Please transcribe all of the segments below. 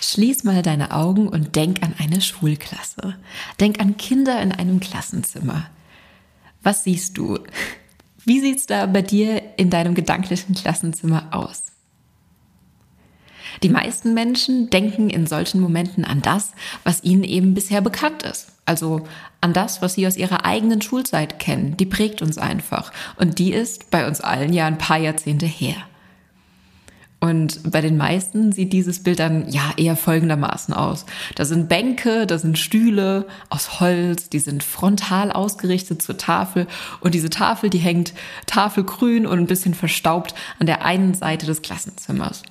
Schließ mal deine Augen und denk an eine Schulklasse. Denk an Kinder in einem Klassenzimmer. Was siehst du? Wie sieht's da bei dir in deinem gedanklichen Klassenzimmer aus? Die meisten Menschen denken in solchen Momenten an das, was ihnen eben bisher bekannt ist. Also an das, was sie aus ihrer eigenen Schulzeit kennen. Die prägt uns einfach. Und die ist bei uns allen ja ein paar Jahrzehnte her. Und bei den meisten sieht dieses Bild dann ja eher folgendermaßen aus. Da sind Bänke, da sind Stühle aus Holz, die sind frontal ausgerichtet zur Tafel und diese Tafel, die hängt tafelgrün und ein bisschen verstaubt an der einen Seite des Klassenzimmers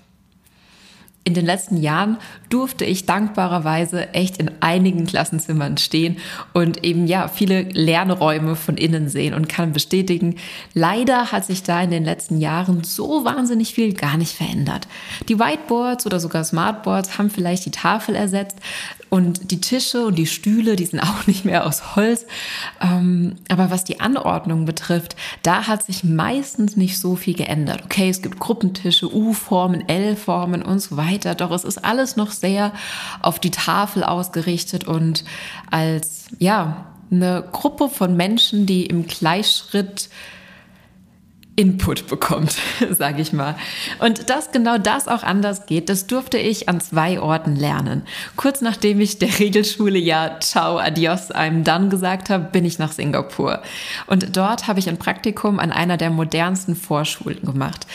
in den letzten Jahren durfte ich dankbarerweise echt in einigen Klassenzimmern stehen und eben ja viele Lernräume von innen sehen und kann bestätigen, leider hat sich da in den letzten Jahren so wahnsinnig viel gar nicht verändert. Die Whiteboards oder sogar Smartboards haben vielleicht die Tafel ersetzt, und die Tische und die Stühle, die sind auch nicht mehr aus Holz. Ähm, aber was die Anordnung betrifft, da hat sich meistens nicht so viel geändert. Okay, es gibt Gruppentische, U-Formen, L-Formen und so weiter. Doch es ist alles noch sehr auf die Tafel ausgerichtet und als, ja, eine Gruppe von Menschen, die im Gleichschritt Input bekommt, sage ich mal. Und dass genau das auch anders geht, das durfte ich an zwei Orten lernen. Kurz nachdem ich der Regelschule ja Ciao, Adios einem dann gesagt habe, bin ich nach Singapur. Und dort habe ich ein Praktikum an einer der modernsten Vorschulen gemacht.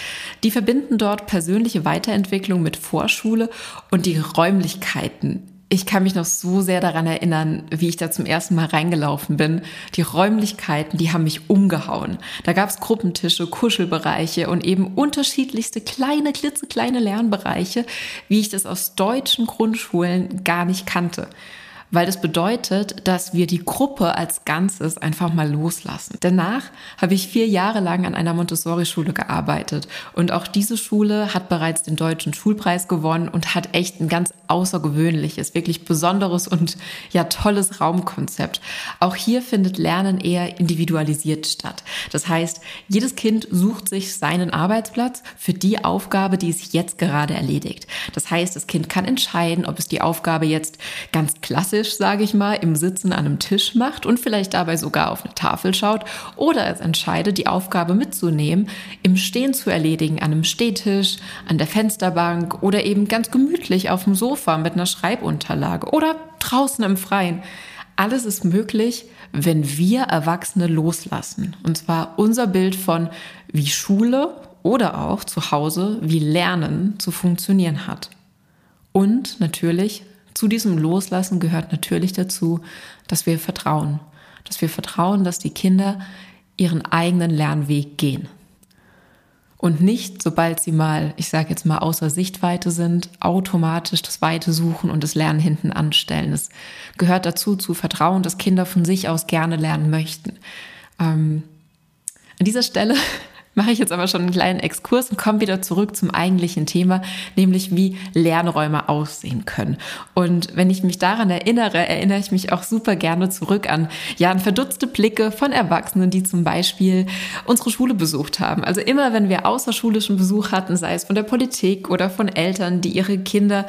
Die verbinden dort persönliche Weiterentwicklung mit Vorschule und die Räumlichkeiten ich kann mich noch so sehr daran erinnern, wie ich da zum ersten Mal reingelaufen bin. Die Räumlichkeiten, die haben mich umgehauen. Da gab es Gruppentische, Kuschelbereiche und eben unterschiedlichste kleine, klitzekleine Lernbereiche, wie ich das aus deutschen Grundschulen gar nicht kannte weil das bedeutet, dass wir die Gruppe als Ganzes einfach mal loslassen. Danach habe ich vier Jahre lang an einer Montessori-Schule gearbeitet und auch diese Schule hat bereits den deutschen Schulpreis gewonnen und hat echt ein ganz außergewöhnliches, wirklich besonderes und ja tolles Raumkonzept. Auch hier findet Lernen eher individualisiert statt. Das heißt, jedes Kind sucht sich seinen Arbeitsplatz für die Aufgabe, die es jetzt gerade erledigt. Das heißt, das Kind kann entscheiden, ob es die Aufgabe jetzt ganz klassisch klassisch, sage ich mal, im Sitzen an einem Tisch macht und vielleicht dabei sogar auf eine Tafel schaut oder es entscheidet, die Aufgabe mitzunehmen, im Stehen zu erledigen, an einem Stehtisch, an der Fensterbank oder eben ganz gemütlich auf dem Sofa mit einer Schreibunterlage oder draußen im Freien. Alles ist möglich, wenn wir Erwachsene loslassen. Und zwar unser Bild von, wie Schule oder auch zu Hause, wie Lernen zu funktionieren hat. Und natürlich zu diesem Loslassen gehört natürlich dazu, dass wir vertrauen. Dass wir vertrauen, dass die Kinder ihren eigenen Lernweg gehen. Und nicht, sobald sie mal, ich sage jetzt mal, außer Sichtweite sind, automatisch das Weite suchen und das Lernen hinten anstellen. Es gehört dazu, zu vertrauen, dass Kinder von sich aus gerne lernen möchten. Ähm, an dieser Stelle mache ich jetzt aber schon einen kleinen Exkurs und komme wieder zurück zum eigentlichen Thema, nämlich wie Lernräume aussehen können. Und wenn ich mich daran erinnere, erinnere ich mich auch super gerne zurück an, ja, an verdutzte Blicke von Erwachsenen, die zum Beispiel unsere Schule besucht haben. Also immer, wenn wir außerschulischen Besuch hatten, sei es von der Politik oder von Eltern, die ihre Kinder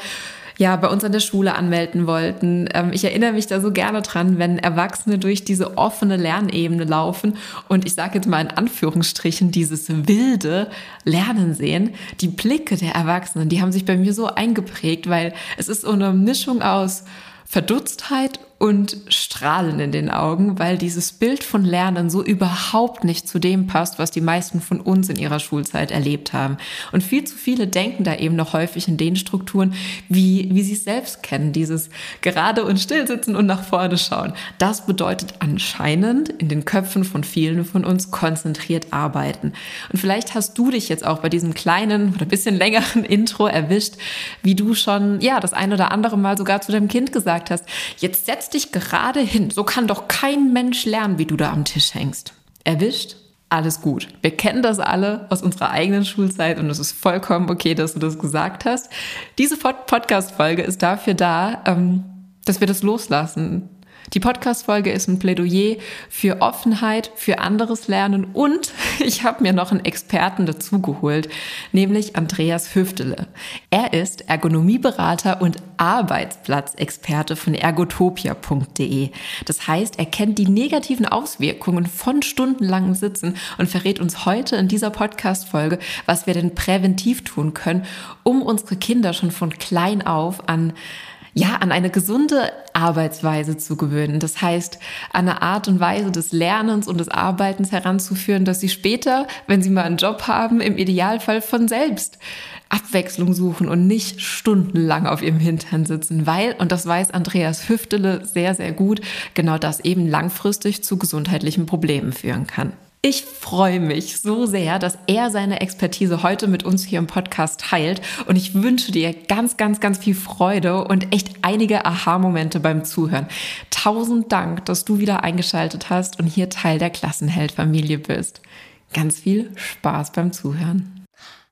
ja bei uns an der Schule anmelden wollten. Ähm, ich erinnere mich da so gerne dran, wenn Erwachsene durch diese offene Lernebene laufen und ich sage jetzt mal in Anführungsstrichen dieses wilde Lernen sehen. Die Blicke der Erwachsenen, die haben sich bei mir so eingeprägt, weil es ist so eine Mischung aus Verdutztheit und Strahlen in den Augen, weil dieses Bild von Lernen so überhaupt nicht zu dem passt, was die meisten von uns in ihrer Schulzeit erlebt haben. Und viel zu viele denken da eben noch häufig in den Strukturen, wie, wie sie es selbst kennen, dieses gerade und still sitzen und nach vorne schauen. Das bedeutet anscheinend in den Köpfen von vielen von uns konzentriert arbeiten. Und vielleicht hast du dich jetzt auch bei diesem kleinen oder bisschen längeren Intro erwischt, wie du schon, ja, das ein oder andere Mal sogar zu deinem Kind gesagt hast, jetzt setz dich gerade hin. So kann doch kein Mensch lernen, wie du da am Tisch hängst. Erwischt? Alles gut. Wir kennen das alle aus unserer eigenen Schulzeit und es ist vollkommen okay, dass du das gesagt hast. Diese Podcast-Folge ist dafür da, ähm, dass wir das loslassen, Die Podcast-Folge ist ein Plädoyer für Offenheit, für anderes Lernen und ich habe mir noch einen Experten dazugeholt, nämlich Andreas Hüftele. Er ist Ergonomieberater und Arbeitsplatzexperte von ergotopia.de. Das heißt, er kennt die negativen Auswirkungen von stundenlangem Sitzen und verrät uns heute in dieser Podcast-Folge, was wir denn präventiv tun können, um unsere Kinder schon von klein auf an ja, an eine gesunde Arbeitsweise zu gewöhnen. Das heißt, an eine Art und Weise des Lernens und des Arbeitens heranzuführen, dass sie später, wenn sie mal einen Job haben, im Idealfall von selbst Abwechslung suchen und nicht stundenlang auf ihrem Hintern sitzen, weil, und das weiß Andreas Hüftele sehr, sehr gut, genau das eben langfristig zu gesundheitlichen Problemen führen kann. Ich freue mich so sehr, dass er seine Expertise heute mit uns hier im Podcast teilt und ich wünsche dir ganz, ganz, ganz viel Freude und echt einige Aha-Momente beim Zuhören. Tausend Dank, dass du wieder eingeschaltet hast und hier Teil der Klassenheld-Familie bist. Ganz viel Spaß beim Zuhören.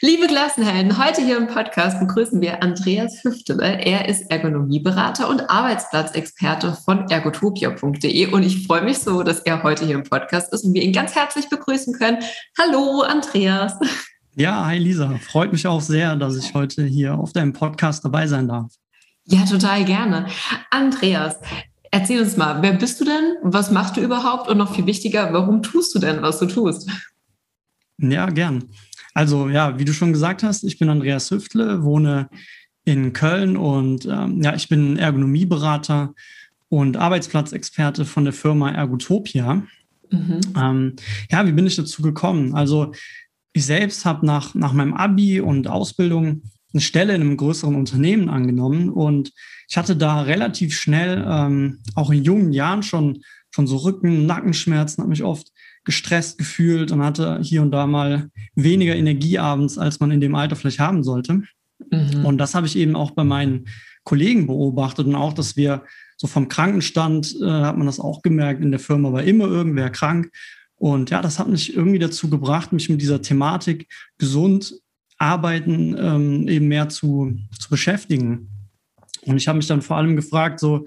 Liebe Klassenhelden, heute hier im Podcast begrüßen wir Andreas Hüftele. Er ist Ergonomieberater und Arbeitsplatzexperte von ergotopia.de und ich freue mich so, dass er heute hier im Podcast ist und wir ihn ganz herzlich begrüßen können. Hallo, Andreas. Ja, hi Lisa. Freut mich auch sehr, dass ich heute hier auf deinem Podcast dabei sein darf. Ja, total gerne. Andreas, erzähl uns mal, wer bist du denn? Was machst du überhaupt? Und noch viel wichtiger, warum tust du denn, was du tust? Ja, gern. Also ja, wie du schon gesagt hast, ich bin Andreas Hüftle, wohne in Köln und ähm, ja, ich bin Ergonomieberater und Arbeitsplatzexperte von der Firma Ergotopia. Mhm. Ähm, ja, wie bin ich dazu gekommen? Also ich selbst habe nach, nach meinem Abi und Ausbildung eine Stelle in einem größeren Unternehmen angenommen und ich hatte da relativ schnell, ähm, auch in jungen Jahren schon, schon so Rücken, Nackenschmerzen, habe mich oft gestresst gefühlt und hatte hier und da mal weniger Energie abends, als man in dem Alter vielleicht haben sollte. Mhm. Und das habe ich eben auch bei meinen Kollegen beobachtet und auch, dass wir so vom Krankenstand äh, hat man das auch gemerkt, in der Firma war immer irgendwer krank. Und ja, das hat mich irgendwie dazu gebracht, mich mit dieser Thematik gesund arbeiten ähm, eben mehr zu, zu beschäftigen. Und ich habe mich dann vor allem gefragt, so,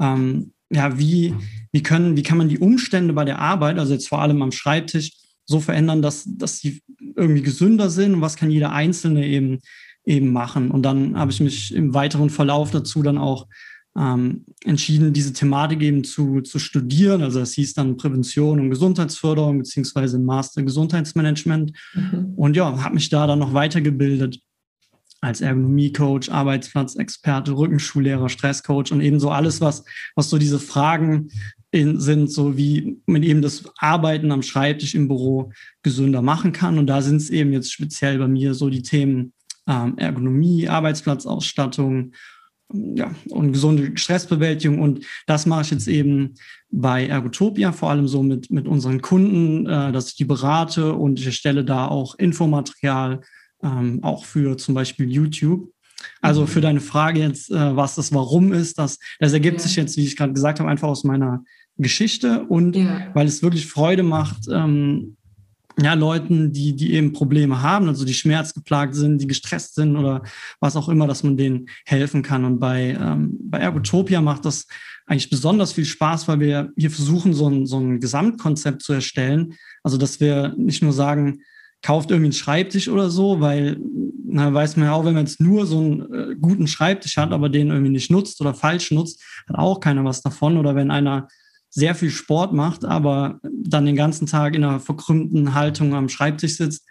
ähm, ja, wie, wie können, wie kann man die Umstände bei der Arbeit, also jetzt vor allem am Schreibtisch, so verändern, dass, dass sie irgendwie gesünder sind und was kann jeder Einzelne eben, eben machen. Und dann habe ich mich im weiteren Verlauf dazu dann auch ähm, entschieden, diese Thematik eben zu, zu studieren. Also es hieß dann Prävention und Gesundheitsförderung beziehungsweise Master Gesundheitsmanagement. Mhm. Und ja, habe mich da dann noch weitergebildet als Ergonomie-Coach, Arbeitsplatzexperte, Rückenschullehrer, Stresscoach und eben so alles, was, was so diese Fragen in, sind, so wie man eben das Arbeiten am Schreibtisch im Büro gesünder machen kann. Und da sind es eben jetzt speziell bei mir so die Themen ähm, Ergonomie, Arbeitsplatzausstattung ja, und gesunde Stressbewältigung. Und das mache ich jetzt eben bei Ergotopia, vor allem so mit, mit unseren Kunden, äh, dass ich die berate und ich erstelle da auch Infomaterial ähm, auch für zum Beispiel YouTube. Also mhm. für deine Frage jetzt, äh, was das Warum ist, das, das ergibt ja. sich jetzt, wie ich gerade gesagt habe, einfach aus meiner Geschichte und ja. weil es wirklich Freude macht, ähm, ja, Leuten, die, die eben Probleme haben, also die schmerzgeplagt sind, die gestresst sind oder was auch immer, dass man denen helfen kann. Und bei, ähm, bei Ergotopia macht das eigentlich besonders viel Spaß, weil wir hier versuchen, so ein, so ein Gesamtkonzept zu erstellen. Also, dass wir nicht nur sagen, kauft irgendwie einen Schreibtisch oder so, weil na, weiß man ja auch, wenn man jetzt nur so einen äh, guten Schreibtisch hat, aber den irgendwie nicht nutzt oder falsch nutzt, hat auch keiner was davon. Oder wenn einer sehr viel Sport macht, aber dann den ganzen Tag in einer verkrümmten Haltung am Schreibtisch sitzt,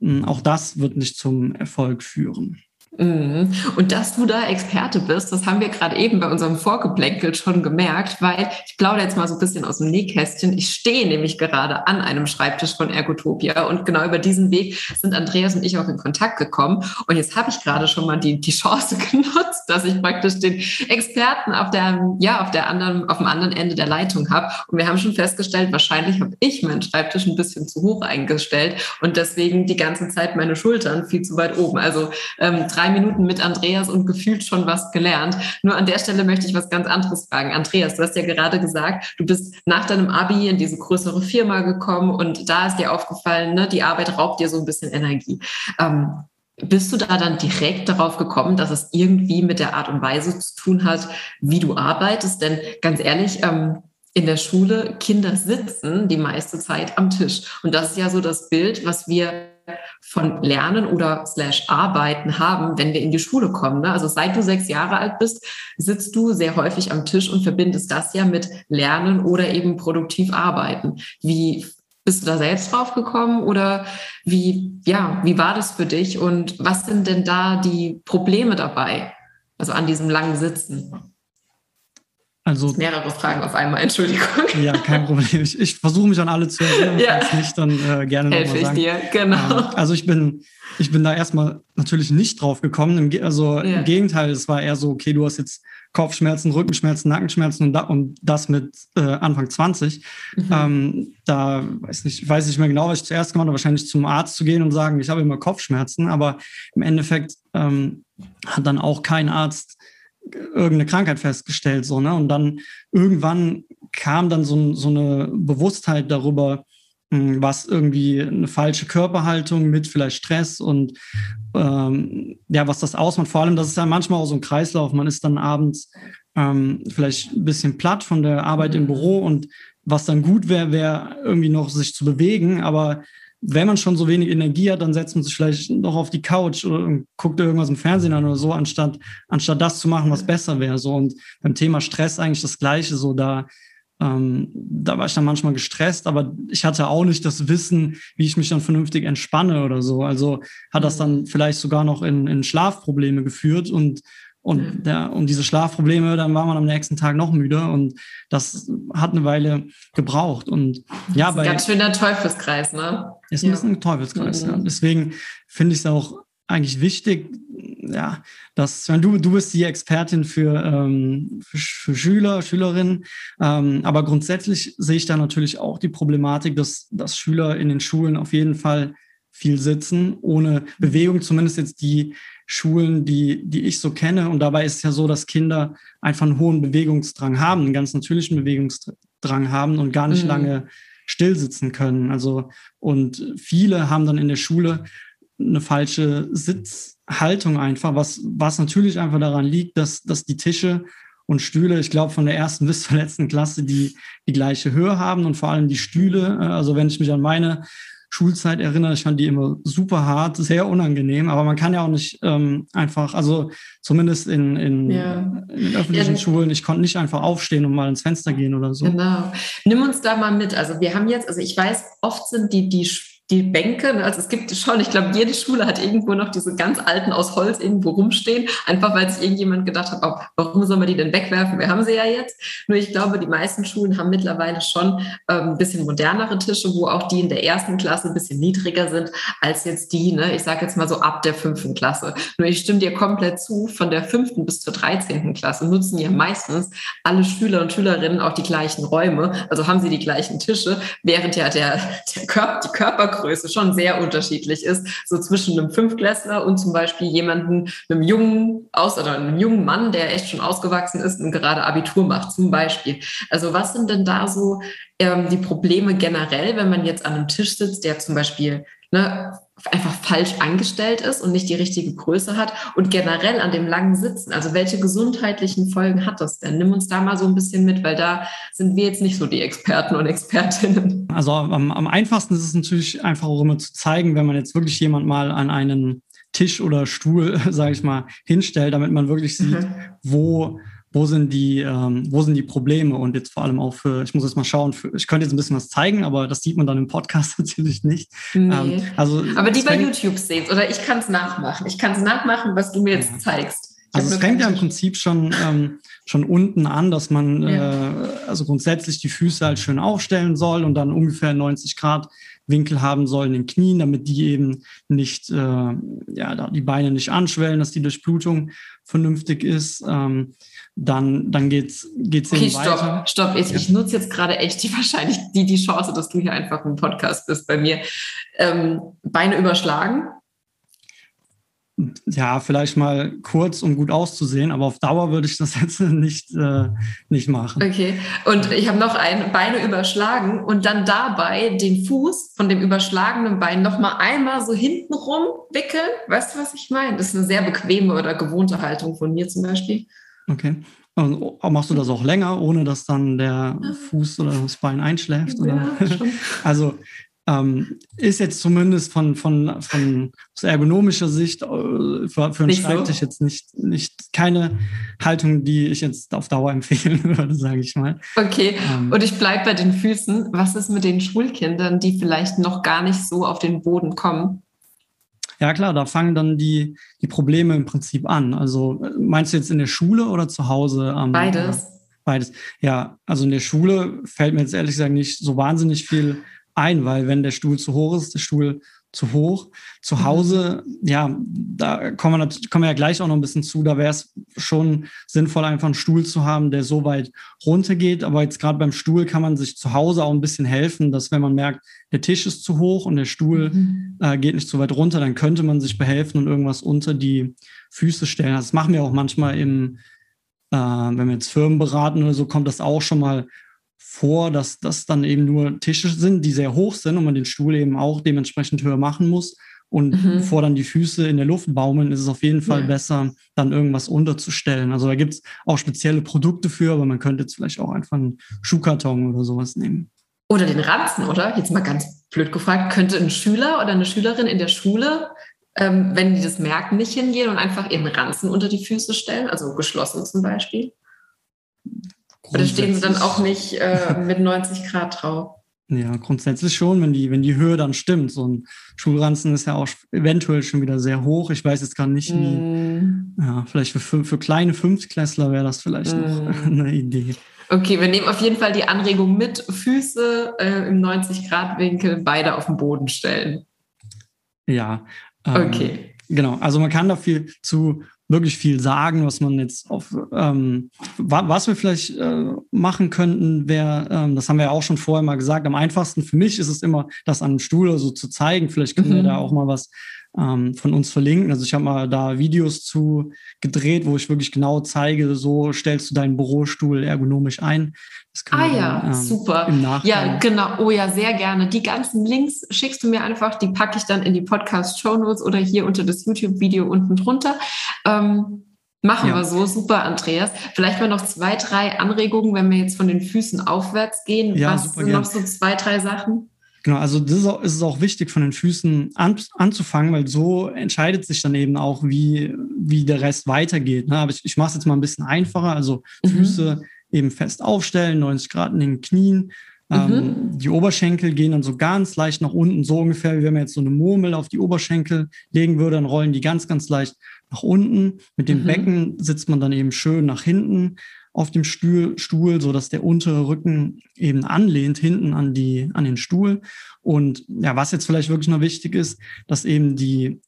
hm, auch das wird nicht zum Erfolg führen. Mhm. Und dass du da Experte bist, das haben wir gerade eben bei unserem Vorgeplänkel schon gemerkt, weil ich plaudere jetzt mal so ein bisschen aus dem Nähkästchen. Ich stehe nämlich gerade an einem Schreibtisch von Ergotopia und genau über diesen Weg sind Andreas und ich auch in Kontakt gekommen. Und jetzt habe ich gerade schon mal die, die Chance genutzt, dass ich praktisch den Experten auf der, ja, auf der anderen, auf dem anderen Ende der Leitung habe. Und wir haben schon festgestellt, wahrscheinlich habe ich meinen Schreibtisch ein bisschen zu hoch eingestellt und deswegen die ganze Zeit meine Schultern viel zu weit oben. Also ähm, drei drei Minuten mit Andreas und gefühlt schon was gelernt. Nur an der Stelle möchte ich was ganz anderes fragen. Andreas, du hast ja gerade gesagt, du bist nach deinem Abi in diese größere Firma gekommen und da ist dir aufgefallen, ne, die Arbeit raubt dir so ein bisschen Energie. Ähm, bist du da dann direkt darauf gekommen, dass es irgendwie mit der Art und Weise zu tun hat, wie du arbeitest? Denn ganz ehrlich, ähm, in der Schule, Kinder sitzen die meiste Zeit am Tisch. Und das ist ja so das Bild, was wir von Lernen oder slash Arbeiten haben, wenn wir in die Schule kommen. Ne? Also seit du sechs Jahre alt bist, sitzt du sehr häufig am Tisch und verbindest das ja mit Lernen oder eben produktiv arbeiten. Wie bist du da selbst drauf gekommen oder wie, ja, wie war das für dich und was sind denn da die Probleme dabei? Also an diesem langen Sitzen? Also mehrere Fragen auf einmal, Entschuldigung. Ja, kein Problem. Ich, ich versuche mich an alle zu erinnern. Ja. Falls nicht, dann äh, gerne nochmal sagen. ich dir, genau. Ähm, also ich bin, ich bin da erstmal natürlich nicht drauf gekommen. Im, also ja. im Gegenteil, es war eher so, okay, du hast jetzt Kopfschmerzen, Rückenschmerzen, Nackenschmerzen und, da, und das mit äh, Anfang 20. Mhm. Ähm, da weiß nicht, weiß nicht mehr genau, was ich zuerst gemacht habe, wahrscheinlich zum Arzt zu gehen und sagen, ich habe immer Kopfschmerzen, aber im Endeffekt ähm, hat dann auch kein Arzt irgendeine Krankheit festgestellt, so, ne? Und dann irgendwann kam dann so, so eine Bewusstheit darüber, hm, was irgendwie eine falsche Körperhaltung mit vielleicht Stress und ähm, ja, was das ausmacht. Vor allem, das ist ja manchmal auch so ein Kreislauf. Man ist dann abends ähm, vielleicht ein bisschen platt von der Arbeit im Büro und was dann gut wäre, wäre irgendwie noch sich zu bewegen, aber wenn man schon so wenig Energie hat, dann setzt man sich vielleicht noch auf die Couch oder guckt irgendwas im Fernsehen an oder so, anstatt, anstatt das zu machen, was besser wäre. So. Und beim Thema Stress eigentlich das Gleiche. So, da, ähm, da war ich dann manchmal gestresst, aber ich hatte auch nicht das Wissen, wie ich mich dann vernünftig entspanne oder so. Also hat das dann vielleicht sogar noch in, in Schlafprobleme geführt und und, ja, und diese Schlafprobleme, dann war man am nächsten Tag noch müde und das hat eine Weile gebraucht. Und ja, bei. Ganz schöner Teufelskreis, ne? Ist ein ja. bisschen ein Teufelskreis, mhm. ja. Deswegen finde ich es auch eigentlich wichtig, ja, dass, wenn du, du bist die Expertin für, ähm, für, für Schüler, Schülerinnen, ähm, aber grundsätzlich sehe ich da natürlich auch die Problematik, dass, dass Schüler in den Schulen auf jeden Fall viel sitzen, ohne Bewegung, zumindest jetzt die, Schulen, die, die ich so kenne. Und dabei ist es ja so, dass Kinder einfach einen hohen Bewegungsdrang haben, einen ganz natürlichen Bewegungsdrang haben und gar nicht mhm. lange still sitzen können. Also, und viele haben dann in der Schule eine falsche Sitzhaltung einfach, was, was natürlich einfach daran liegt, dass, dass die Tische und Stühle, ich glaube, von der ersten bis zur letzten Klasse die, die gleiche Höhe haben und vor allem die Stühle. Also wenn ich mich an meine Schulzeit erinnere. Ich fand die immer super hart, sehr unangenehm, aber man kann ja auch nicht ähm, einfach, also zumindest in, in, ja. in öffentlichen ja, Schulen, ich konnte nicht einfach aufstehen und mal ins Fenster gehen oder so. Genau. Nimm uns da mal mit. Also wir haben jetzt, also ich weiß, oft sind die, die die Bänke, ne, also es gibt schon, ich glaube, jede Schule hat irgendwo noch diese ganz alten aus Holz irgendwo rumstehen, einfach weil sich irgendjemand gedacht hat, oh, warum soll man die denn wegwerfen? Wir haben sie ja jetzt. Nur ich glaube, die meisten Schulen haben mittlerweile schon ähm, ein bisschen modernere Tische, wo auch die in der ersten Klasse ein bisschen niedriger sind als jetzt die, ne, ich sage jetzt mal so ab der fünften Klasse. Nur ich stimme dir komplett zu, von der fünften bis zur dreizehnten Klasse nutzen ja meistens alle Schüler und Schülerinnen auch die gleichen Räume, also haben sie die gleichen Tische, während ja der, der Körper, die Körper Körpergröße schon sehr unterschiedlich ist. So zwischen einem Fünfklässler und zum Beispiel jemanden, einem jungen, aus, oder einem jungen Mann, der echt schon ausgewachsen ist und gerade Abitur macht, zum Beispiel. Also was sind denn da so ähm, die Probleme generell, wenn man jetzt an einem Tisch sitzt, der zum Beispiel ne, einfach falsch angestellt ist und nicht die richtige Größe hat und generell an dem langen Sitzen. Also welche gesundheitlichen Folgen hat das denn? Nimm uns da mal so ein bisschen mit, weil da sind wir jetzt nicht so die Experten und Expertinnen. Also am, am einfachsten ist es natürlich einfach auch immer zu zeigen, wenn man jetzt wirklich jemand mal an einen Tisch oder Stuhl, sage ich mal, hinstellt, damit man wirklich sieht, mhm. wo wo sind die, ähm, wo sind die Probleme und jetzt vor allem auch für, ich muss jetzt mal schauen, für, ich könnte jetzt ein bisschen was zeigen, aber das sieht man dann im Podcast natürlich nicht. Nee. Ähm, also, aber die bei YouTube sehen oder ich kann es nachmachen. Ich kann es nachmachen, was du mir jetzt ja. zeigst. Also es fängt ja im Prinzip schon, ähm, schon unten an, dass man ja. äh, also grundsätzlich die Füße halt schön aufstellen soll und dann ungefähr 90 Grad Winkel haben soll in den Knien, damit die eben nicht, äh, ja, die Beine nicht anschwellen, dass die Durchblutung vernünftig ist. Ähm, dann, dann geht's, geht's okay, stopp, weiter. stopp. Ich, ja. ich nutze jetzt gerade echt die wahrscheinlich die, die Chance, dass du hier einfach ein Podcast bist bei mir. Ähm, Beine überschlagen ja, vielleicht mal kurz, um gut auszusehen, aber auf Dauer würde ich das jetzt nicht, äh, nicht machen. Okay, und ich habe noch ein Beine überschlagen und dann dabei den Fuß von dem überschlagenen Bein nochmal einmal so hintenrum wickeln. Weißt du, was ich meine? Das ist eine sehr bequeme oder gewohnte Haltung von mir zum Beispiel. Okay. Und machst du das auch länger, ohne dass dann der Fuß oder das Bein einschläft? Ja, also ähm, ist jetzt zumindest von, von, von aus ergonomischer Sicht äh, für, für einen nicht Schreibtisch so. jetzt nicht, nicht keine Haltung, die ich jetzt auf Dauer empfehlen würde, sage ich mal. Okay, ähm, und ich bleibe bei den Füßen. Was ist mit den Schulkindern, die vielleicht noch gar nicht so auf den Boden kommen? Ja klar, da fangen dann die, die Probleme im Prinzip an. Also meinst du jetzt in der Schule oder zu Hause? Ähm, beides. Beides. Ja, also in der Schule fällt mir jetzt ehrlich gesagt nicht so wahnsinnig viel ein, weil wenn der Stuhl zu hoch ist, der Stuhl zu hoch. Zu mhm. Hause, ja, da kommen wir, kommen wir ja gleich auch noch ein bisschen zu. Da wäre es schon sinnvoll, einfach einen Stuhl zu haben, der so weit runtergeht. Aber jetzt gerade beim Stuhl kann man sich zu Hause auch ein bisschen helfen, dass wenn man merkt, der Tisch ist zu hoch und der Stuhl mhm. äh, geht nicht so weit runter, dann könnte man sich behelfen und irgendwas unter die Füße stellen. Das machen wir auch manchmal im, äh, wenn wir jetzt Firmen beraten oder so, kommt das auch schon mal vor, dass das dann eben nur Tische sind, die sehr hoch sind und man den Stuhl eben auch dementsprechend höher machen muss. Und mhm. bevor dann die Füße in der Luft baumeln, ist es auf jeden Fall ja. besser, dann irgendwas unterzustellen. Also da gibt es auch spezielle Produkte für, aber man könnte jetzt vielleicht auch einfach einen Schuhkarton oder sowas nehmen. Oder den Ranzen, oder? Jetzt mal ganz blöd gefragt, könnte ein Schüler oder eine Schülerin in der Schule, ähm, wenn die das merken, nicht hingehen und einfach ihren Ranzen unter die Füße stellen, also geschlossen zum Beispiel? Oder stehen sie dann auch nicht äh, mit 90 Grad drauf? Ja, grundsätzlich schon, wenn die, wenn die Höhe dann stimmt. So ein Schulranzen ist ja auch eventuell schon wieder sehr hoch. Ich weiß jetzt gar nicht, wie. Mm. Ja, vielleicht für, für kleine Fünftklässler wäre das vielleicht mm. noch eine Idee. Okay, wir nehmen auf jeden Fall die Anregung mit. Füße äh, im 90-Grad-Winkel beide auf den Boden stellen. Ja. Ähm, okay. Genau, also man kann da viel zu wirklich viel sagen, was man jetzt auf, ähm, was wir vielleicht äh, machen könnten, wäre, ähm, das haben wir ja auch schon vorher mal gesagt, am einfachsten für mich ist es immer, das an einem Stuhl so zu zeigen. Vielleicht können mhm. wir da auch mal was ähm, von uns verlinken. Also ich habe mal da Videos zu gedreht, wo ich wirklich genau zeige, so stellst du deinen Bürostuhl ergonomisch ein. ah ja, dann, ähm, super. Ja, genau. Oh ja, sehr gerne. Die ganzen Links schickst du mir einfach, die packe ich dann in die Podcast-Show Notes oder hier unter das YouTube-Video unten drunter. Ähm, Machen ja. wir so. Super, Andreas. Vielleicht mal noch zwei, drei Anregungen, wenn wir jetzt von den Füßen aufwärts gehen. Ja, Was sind gern. noch so zwei, drei Sachen? Genau, also das ist, auch, ist es auch wichtig, von den Füßen an, anzufangen, weil so entscheidet sich dann eben auch, wie, wie der Rest weitergeht. Ne? Aber ich, ich mache es jetzt mal ein bisschen einfacher. Also mhm. Füße eben fest aufstellen, 90 Grad in den Knien. Ähm, mhm. die Oberschenkel gehen dann so ganz leicht nach unten, so ungefähr wie wenn man jetzt so eine Murmel auf die Oberschenkel legen würde, dann rollen die ganz, ganz leicht nach unten. Mit dem mhm. Becken sitzt man dann eben schön nach hinten auf dem Stuhl, Stuhl, so dass der untere Rücken eben anlehnt hinten an die, an den Stuhl. Und ja, was jetzt vielleicht wirklich noch wichtig ist, dass eben die,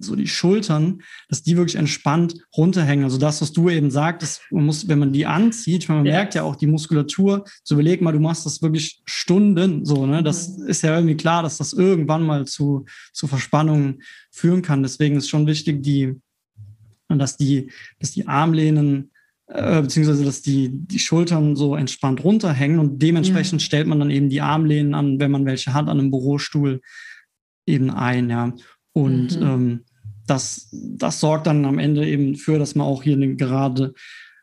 so die Schultern, dass die wirklich entspannt runterhängen. Also das, was du eben sagtest, man muss, wenn man die anzieht, man ja. merkt ja auch die Muskulatur, so überleg mal, du machst das wirklich Stunden, so, ne, das mhm. ist ja irgendwie klar, dass das irgendwann mal zu, zu Verspannungen führen kann. Deswegen ist schon wichtig, die, dass die, dass die Armlehnen äh, beziehungsweise dass die, die Schultern so entspannt runterhängen und dementsprechend ja. stellt man dann eben die Armlehnen an, wenn man welche hat, an einem Bürostuhl eben ein, ja. Und mhm. ähm, das, das sorgt dann am Ende eben für, dass man auch hier eine gerade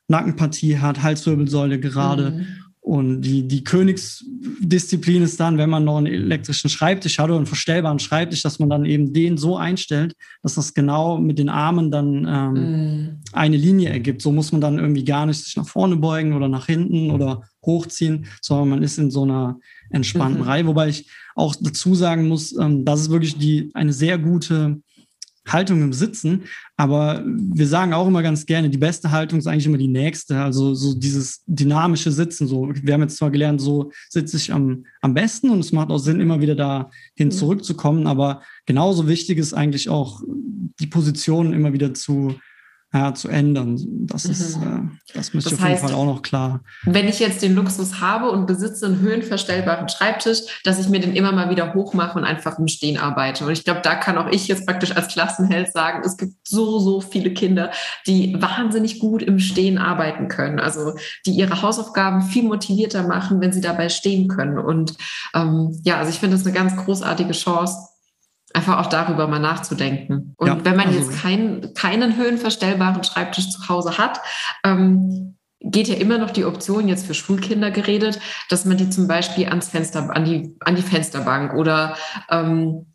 Nackenpartie hat, Halswirbelsäule gerade. Mhm. Und die, die Königsdisziplin ist dann, wenn man noch einen elektrischen Schreibtisch hat oder einen verstellbaren Schreibtisch, dass man dann eben den so einstellt, dass das genau mit den Armen dann ähm, mm. eine Linie ergibt. So muss man dann irgendwie gar nicht sich nach vorne beugen oder nach hinten oder hochziehen, sondern man ist in so einer entspannten mhm. Reihe. Wobei ich auch dazu sagen muss, ähm, das ist wirklich die, eine sehr gute Haltung im Sitzen. Aber wir sagen auch immer ganz gerne, die beste Haltung ist eigentlich immer die nächste. Also so dieses dynamische Sitzen. So, wir haben jetzt zwar gelernt, so sitze ich am, am besten und es macht auch Sinn, immer wieder dahin mhm. zurückzukommen. Aber genauso wichtig ist eigentlich auch die Position immer wieder zu ja, zu ändern. Das mhm. ist, äh, das müsste das auf jeden Fall auch noch klar. Wenn ich jetzt den Luxus habe und besitze einen höhenverstellbaren Schreibtisch, dass ich mir den immer mal wieder hochmache und einfach im Stehen arbeite. Und ich glaube, da kann auch ich jetzt praktisch als Klassenheld sagen, es gibt so, so viele Kinder, die wahnsinnig gut im Stehen arbeiten können. Also die ihre Hausaufgaben viel motivierter machen, wenn sie dabei stehen können. Und ähm, ja, also ich finde das eine ganz großartige Chance, einfach auch darüber mal nachzudenken. Und ja, wenn man also jetzt kein, keinen höhenverstellbaren Schreibtisch zu Hause hat, ähm, geht ja immer noch die Option, jetzt für Schulkinder geredet, dass man die zum Beispiel ans Fenster, an die, an die Fensterbank oder ähm,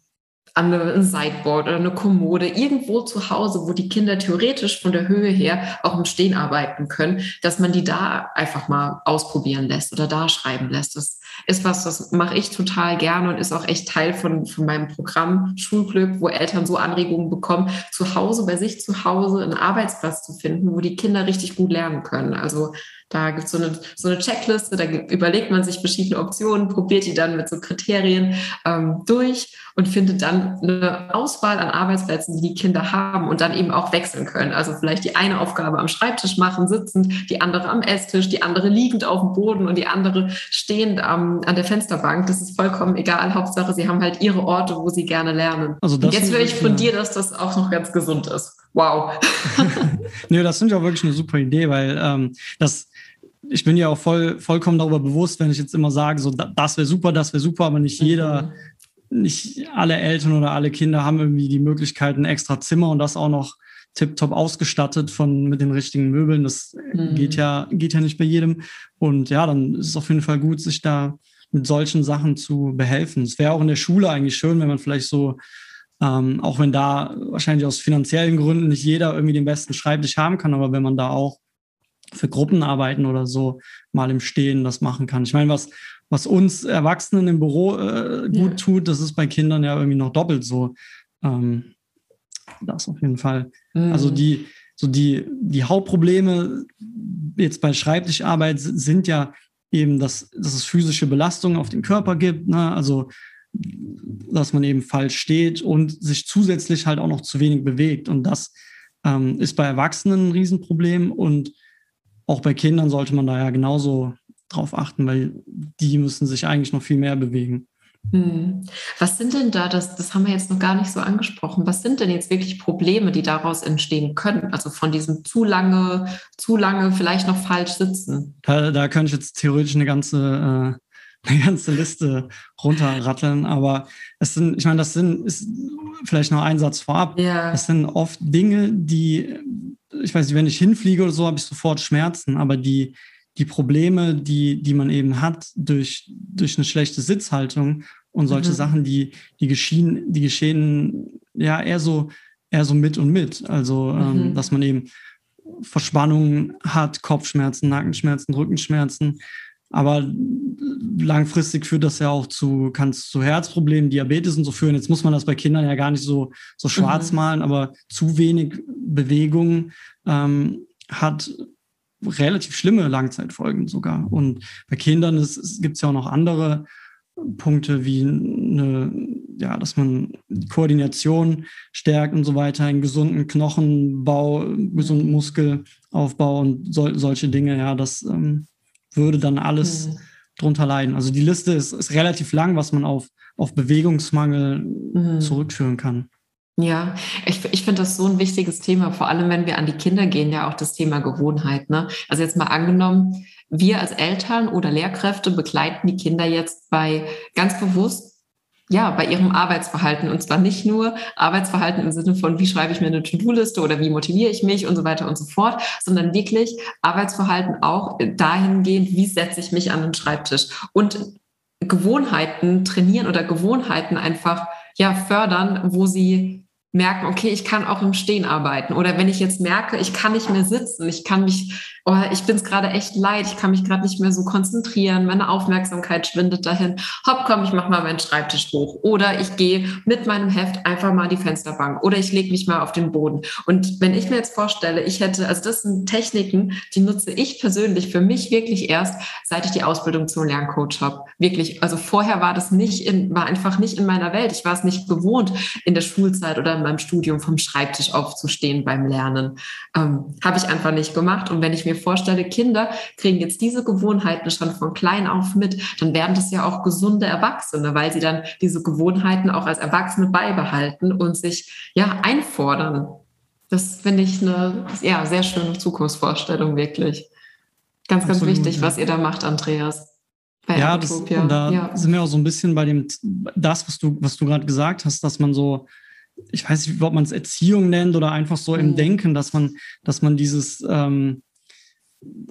an ein Sideboard oder eine Kommode, irgendwo zu Hause, wo die Kinder theoretisch von der Höhe her auch im Stehen arbeiten können, dass man die da einfach mal ausprobieren lässt oder da schreiben lässt. Das ist was, das mache ich total gerne und ist auch echt Teil von, von meinem Programm Schulglück, wo Eltern so Anregungen bekommen, zu Hause, bei sich zu Hause einen Arbeitsplatz zu finden, wo die Kinder richtig gut lernen können. Also da gibt es so eine, so eine Checkliste, da überlegt man sich verschiedene Optionen, probiert die dann mit so Kriterien ähm, durch und findet dann eine Auswahl an Arbeitsplätzen, die die Kinder haben und dann eben auch wechseln können. Also vielleicht die eine Aufgabe am Schreibtisch machen, sitzend, die andere am Esstisch, die andere liegend auf dem Boden und die andere stehend am, an der Fensterbank. Das ist vollkommen egal. Hauptsache, sie haben halt ihre Orte, wo sie gerne lernen. Also das jetzt höre ich von dir, dass das auch noch ganz gesund ist. Wow. Nö, das finde ich auch wirklich eine super Idee, weil ähm, das ich bin ja auch voll, vollkommen darüber bewusst, wenn ich jetzt immer sage, so das wäre super, das wäre super, aber nicht jeder, mhm. nicht alle Eltern oder alle Kinder haben irgendwie die Möglichkeit, ein extra Zimmer und das auch noch tiptop ausgestattet von mit den richtigen Möbeln. Das mhm. geht ja, geht ja nicht bei jedem. Und ja, dann ist es auf jeden Fall gut, sich da mit solchen Sachen zu behelfen. Es wäre auch in der Schule eigentlich schön, wenn man vielleicht so, ähm, auch wenn da wahrscheinlich aus finanziellen Gründen nicht jeder irgendwie den besten Schreibtisch haben kann, aber wenn man da auch für Gruppenarbeiten oder so mal im Stehen das machen kann. Ich meine, was, was uns Erwachsenen im Büro äh, gut ja. tut, das ist bei Kindern ja irgendwie noch doppelt so. Ähm, das auf jeden Fall. Mhm. Also die, so die, die Hauptprobleme jetzt bei Schreibtischarbeit sind ja eben, dass, dass es physische Belastungen auf den Körper gibt. Ne? Also dass man eben falsch steht und sich zusätzlich halt auch noch zu wenig bewegt. Und das ähm, ist bei Erwachsenen ein Riesenproblem. Und auch bei Kindern sollte man da ja genauso drauf achten, weil die müssen sich eigentlich noch viel mehr bewegen. Hm. Was sind denn da, das, das haben wir jetzt noch gar nicht so angesprochen, was sind denn jetzt wirklich Probleme, die daraus entstehen können? Also von diesem zu lange, zu lange vielleicht noch falsch sitzen? Da, da könnte ich jetzt theoretisch eine ganze, äh, eine ganze Liste runterratteln, aber es sind, ich meine, das sind, ist vielleicht noch ein Satz vorab. Ja. Das sind oft Dinge, die ich weiß nicht, wenn ich hinfliege oder so, habe ich sofort Schmerzen, aber die, die Probleme, die, die man eben hat durch, durch eine schlechte Sitzhaltung und solche mhm. Sachen, die, die geschehen, die geschehen ja eher so, eher so mit und mit. Also, ähm, mhm. ähm, dass man eben Verspannungen hat, Kopfschmerzen, Nackenschmerzen, Rückenschmerzen. Aber langfristig führt das ja auch zu, kann zu Herzproblemen, Diabetes und so führen. Jetzt muss man das bei Kindern ja gar nicht so, so schwarz mhm. malen, aber zu wenig Bewegung ähm, hat relativ schlimme Langzeitfolgen sogar. Und bei Kindern gibt es ja auch noch andere Punkte wie eine, ja, dass man die Koordination stärkt und so weiter, einen gesunden Knochenbau, gesunden Muskelaufbau und so, solche Dinge, ja, das ähm, würde dann alles mhm. drunter leiden. Also die Liste ist, ist relativ lang, was man auf, auf Bewegungsmangel mhm. zurückführen kann. Ja, ich, ich finde das so ein wichtiges Thema, vor allem wenn wir an die Kinder gehen, ja auch das Thema Gewohnheit. Ne? Also jetzt mal angenommen, wir als Eltern oder Lehrkräfte begleiten die Kinder jetzt bei ganz bewusst ja, bei ihrem Arbeitsverhalten. Und zwar nicht nur Arbeitsverhalten im Sinne von, wie schreibe ich mir eine To-Do-Liste oder wie motiviere ich mich und so weiter und so fort, sondern wirklich Arbeitsverhalten auch dahingehend, wie setze ich mich an den Schreibtisch und Gewohnheiten trainieren oder Gewohnheiten einfach ja fördern, wo sie merken, okay, ich kann auch im Stehen arbeiten. Oder wenn ich jetzt merke, ich kann nicht mehr sitzen, ich kann mich, oh, ich bin es gerade echt leid, ich kann mich gerade nicht mehr so konzentrieren, meine Aufmerksamkeit schwindet dahin. Hopp, komm, ich mache mal meinen Schreibtisch hoch. Oder ich gehe mit meinem Heft einfach mal die Fensterbank. Oder ich lege mich mal auf den Boden. Und wenn ich mir jetzt vorstelle, ich hätte, also das sind Techniken, die nutze ich persönlich für mich wirklich erst, seit ich die Ausbildung zum Lerncoach habe. Wirklich. Also vorher war das nicht in, war einfach nicht in meiner Welt. Ich war es nicht gewohnt in der Schulzeit oder in meinem Studium vom Schreibtisch aufzustehen beim Lernen. Ähm, Habe ich einfach nicht gemacht. Und wenn ich mir vorstelle, Kinder kriegen jetzt diese Gewohnheiten schon von klein auf mit, dann werden das ja auch gesunde Erwachsene, weil sie dann diese Gewohnheiten auch als Erwachsene beibehalten und sich ja einfordern. Das finde ich eine ja, sehr schöne Zukunftsvorstellung, wirklich. Ganz, ganz Absolut, wichtig, ja. was ihr da macht, Andreas. ja, das, und da ja. sind wir auch so ein bisschen bei dem, das, was du, was du gerade gesagt hast, dass man so ich weiß nicht, ob man es Erziehung nennt oder einfach so mhm. im Denken, dass man, dass man dieses ähm,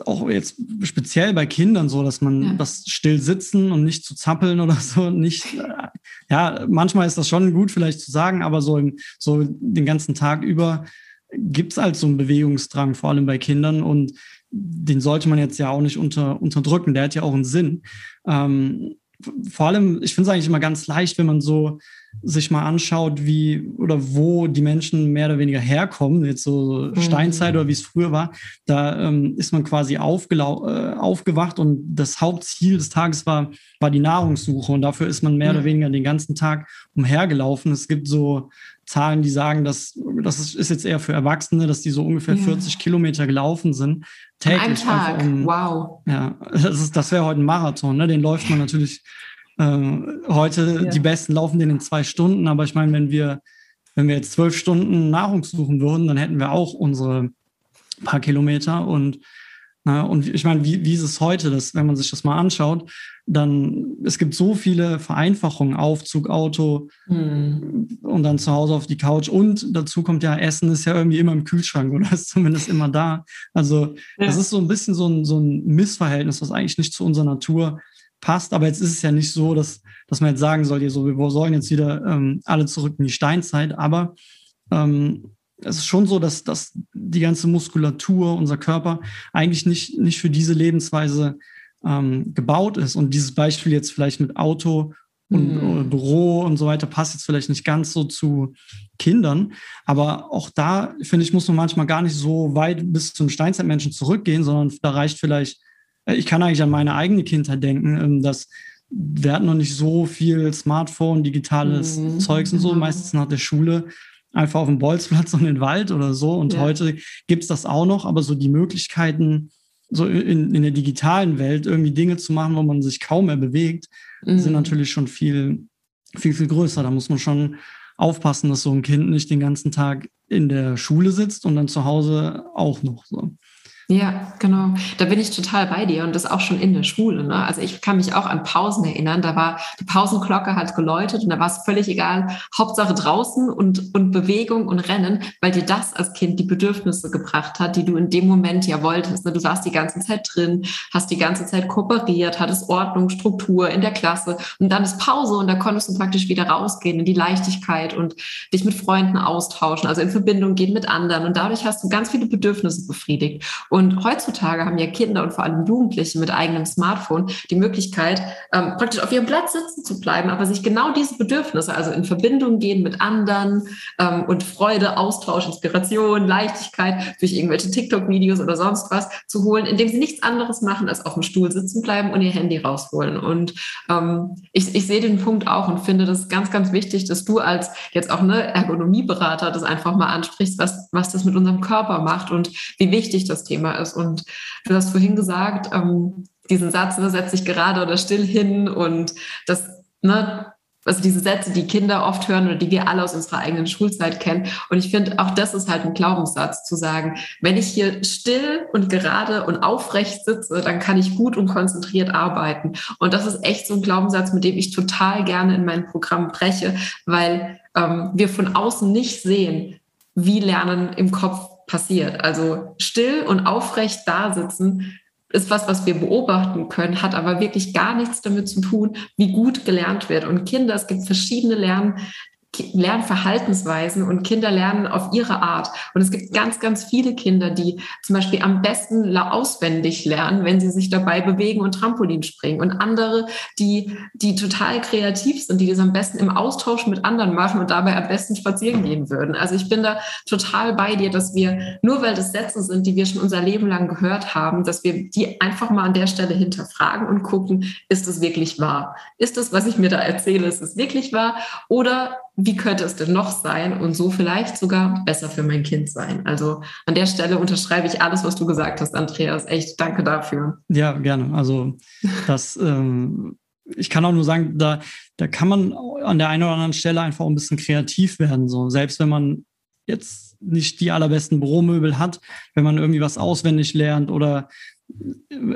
auch jetzt speziell bei Kindern so, dass man ja. das still sitzen und nicht zu zappeln oder so, nicht, äh, ja, manchmal ist das schon gut vielleicht zu sagen, aber so, im, so den ganzen Tag über gibt es halt so einen Bewegungsdrang, vor allem bei Kindern und den sollte man jetzt ja auch nicht unter, unterdrücken, der hat ja auch einen Sinn. Ähm, vor allem, ich finde es eigentlich immer ganz leicht, wenn man so sich mal anschaut, wie oder wo die Menschen mehr oder weniger herkommen, jetzt so mhm. Steinzeit oder wie es früher war, da ähm, ist man quasi äh, aufgewacht und das Hauptziel des Tages war, war die Nahrungssuche und dafür ist man mehr mhm. oder weniger den ganzen Tag umhergelaufen. Es gibt so Zahlen, die sagen, dass das ist jetzt eher für Erwachsene, dass die so ungefähr ja. 40 Kilometer gelaufen sind. Täglich. An einem Tag. Um, wow. Ja, das, das wäre heute ein Marathon, ne? Den läuft man natürlich äh, heute, ja. die Besten laufen den in zwei Stunden, aber ich meine, wenn wir, wenn wir jetzt zwölf Stunden Nahrung suchen würden, dann hätten wir auch unsere paar Kilometer und und ich meine, wie, wie ist es heute, dass, wenn man sich das mal anschaut, dann es gibt so viele Vereinfachungen, Aufzug, Auto mhm. und dann zu Hause auf die Couch. Und dazu kommt ja, Essen ist ja irgendwie immer im Kühlschrank oder ist zumindest immer da. Also ja. das ist so ein bisschen so ein, so ein Missverhältnis, was eigentlich nicht zu unserer Natur passt. Aber jetzt ist es ja nicht so, dass, dass man jetzt sagen soll, so, wir sollen jetzt wieder ähm, alle zurück in die Steinzeit. Aber ähm, es ist schon so, dass, dass die ganze Muskulatur, unser Körper eigentlich nicht, nicht für diese Lebensweise ähm, gebaut ist. Und dieses Beispiel jetzt vielleicht mit Auto und mhm. Büro und so weiter passt jetzt vielleicht nicht ganz so zu Kindern. Aber auch da, finde ich, muss man manchmal gar nicht so weit bis zum Steinzeitmenschen zurückgehen, sondern da reicht vielleicht äh, ich kann eigentlich an meine eigene Kindheit denken, ähm, dass wir hatten noch nicht so viel Smartphone, digitales mhm. Zeugs und so, genau. meistens nach der Schule einfach auf dem Bolzplatz und in den Wald oder so. Und ja. heute gibt es das auch noch, aber so die Möglichkeiten, so in, in der digitalen Welt irgendwie Dinge zu machen, wo man sich kaum mehr bewegt, mhm. sind natürlich schon viel, viel, viel größer. Da muss man schon aufpassen, dass so ein Kind nicht den ganzen Tag in der Schule sitzt und dann zu Hause auch noch so. Ja, genau. Da bin ich total bei dir und das auch schon in der Schule. Ne? Also ich kann mich auch an Pausen erinnern. Da war die Pausenglocke hat geläutet und da war es völlig egal. Hauptsache draußen und, und Bewegung und Rennen, weil dir das als Kind die Bedürfnisse gebracht hat, die du in dem Moment ja wolltest. Ne? Du saßt die ganze Zeit drin, hast die ganze Zeit kooperiert, hattest Ordnung, Struktur in der Klasse und dann ist Pause und da konntest du praktisch wieder rausgehen in die Leichtigkeit und dich mit Freunden austauschen, also in Verbindung gehen mit anderen und dadurch hast du ganz viele Bedürfnisse befriedigt. Und und heutzutage haben ja Kinder und vor allem Jugendliche mit eigenem Smartphone die Möglichkeit, ähm, praktisch auf ihrem Platz sitzen zu bleiben, aber sich genau diese Bedürfnisse, also in Verbindung gehen mit anderen ähm, und Freude, Austausch, Inspiration, Leichtigkeit durch irgendwelche TikTok-Videos oder sonst was zu holen, indem sie nichts anderes machen, als auf dem Stuhl sitzen bleiben und ihr Handy rausholen. Und ähm, ich, ich sehe den Punkt auch und finde das ganz, ganz wichtig, dass du als jetzt auch ne Ergonomieberater das einfach mal ansprichst, was, was das mit unserem Körper macht und wie wichtig das Thema Thema ist. Und du hast vorhin gesagt, ähm, diesen Satz, ne, setz dich gerade oder still hin und das, ne, also diese Sätze, die Kinder oft hören oder die wir alle aus unserer eigenen Schulzeit kennen. Und ich finde, auch das ist halt ein Glaubenssatz zu sagen, wenn ich hier still und gerade und aufrecht sitze, dann kann ich gut und konzentriert arbeiten. Und das ist echt so ein Glaubenssatz, mit dem ich total gerne in meinem Programm breche, weil ähm, wir von außen nicht sehen, wie Lernen im Kopf passiert. Also still und aufrecht da sitzen ist was, was wir beobachten können, hat aber wirklich gar nichts damit zu tun, wie gut gelernt wird. Und Kinder, es gibt verschiedene Lern, Lernverhaltensweisen und Kinder lernen auf ihre Art. Und es gibt ganz, ganz viele Kinder, die zum Beispiel am besten auswendig lernen, wenn sie sich dabei bewegen und Trampolin springen. Und andere, die, die total kreativ sind, die das am besten im Austausch mit anderen machen und dabei am besten spazieren gehen würden. Also ich bin da total bei dir, dass wir, nur weil das Sätze sind, die wir schon unser Leben lang gehört haben, dass wir die einfach mal an der Stelle hinterfragen und gucken, ist es wirklich wahr? Ist das, was ich mir da erzähle, ist es wirklich wahr? Oder wie könnte es denn noch sein und so vielleicht sogar besser für mein Kind sein. Also an der Stelle unterschreibe ich alles, was du gesagt hast, Andreas. Echt, danke dafür. Ja, gerne. Also das, ähm, ich kann auch nur sagen, da, da kann man an der einen oder anderen Stelle einfach auch ein bisschen kreativ werden. So selbst wenn man jetzt nicht die allerbesten Büromöbel hat, wenn man irgendwie was auswendig lernt oder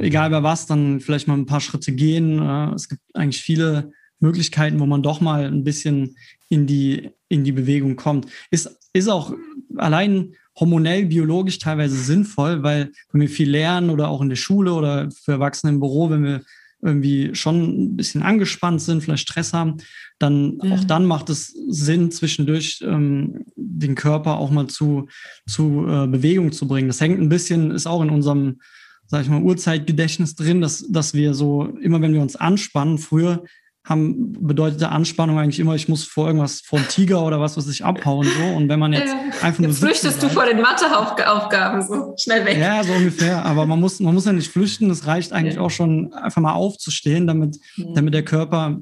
egal bei was, dann vielleicht mal ein paar Schritte gehen. Es gibt eigentlich viele Möglichkeiten, wo man doch mal ein bisschen in die, in die Bewegung kommt. Ist, ist auch allein hormonell, biologisch teilweise sinnvoll, weil wenn wir viel lernen oder auch in der Schule oder für Erwachsene im Büro, wenn wir irgendwie schon ein bisschen angespannt sind, vielleicht Stress haben, dann ja. auch dann macht es Sinn, zwischendurch ähm, den Körper auch mal zu, zu äh, Bewegung zu bringen. Das hängt ein bisschen, ist auch in unserem, sag ich mal, Urzeitgedächtnis drin, dass, dass wir so, immer wenn wir uns anspannen, früher haben bedeutete Anspannung eigentlich immer, ich muss vor irgendwas, vor einem Tiger oder was, was ich abhauen, so. Und wenn man jetzt äh, einfach nur. Jetzt flüchtest du vor den Matheaufgaben, so schnell weg. Ja, so ungefähr. Aber man muss, man muss ja nicht flüchten. Es reicht eigentlich ja. auch schon, einfach mal aufzustehen, damit, mhm. damit der Körper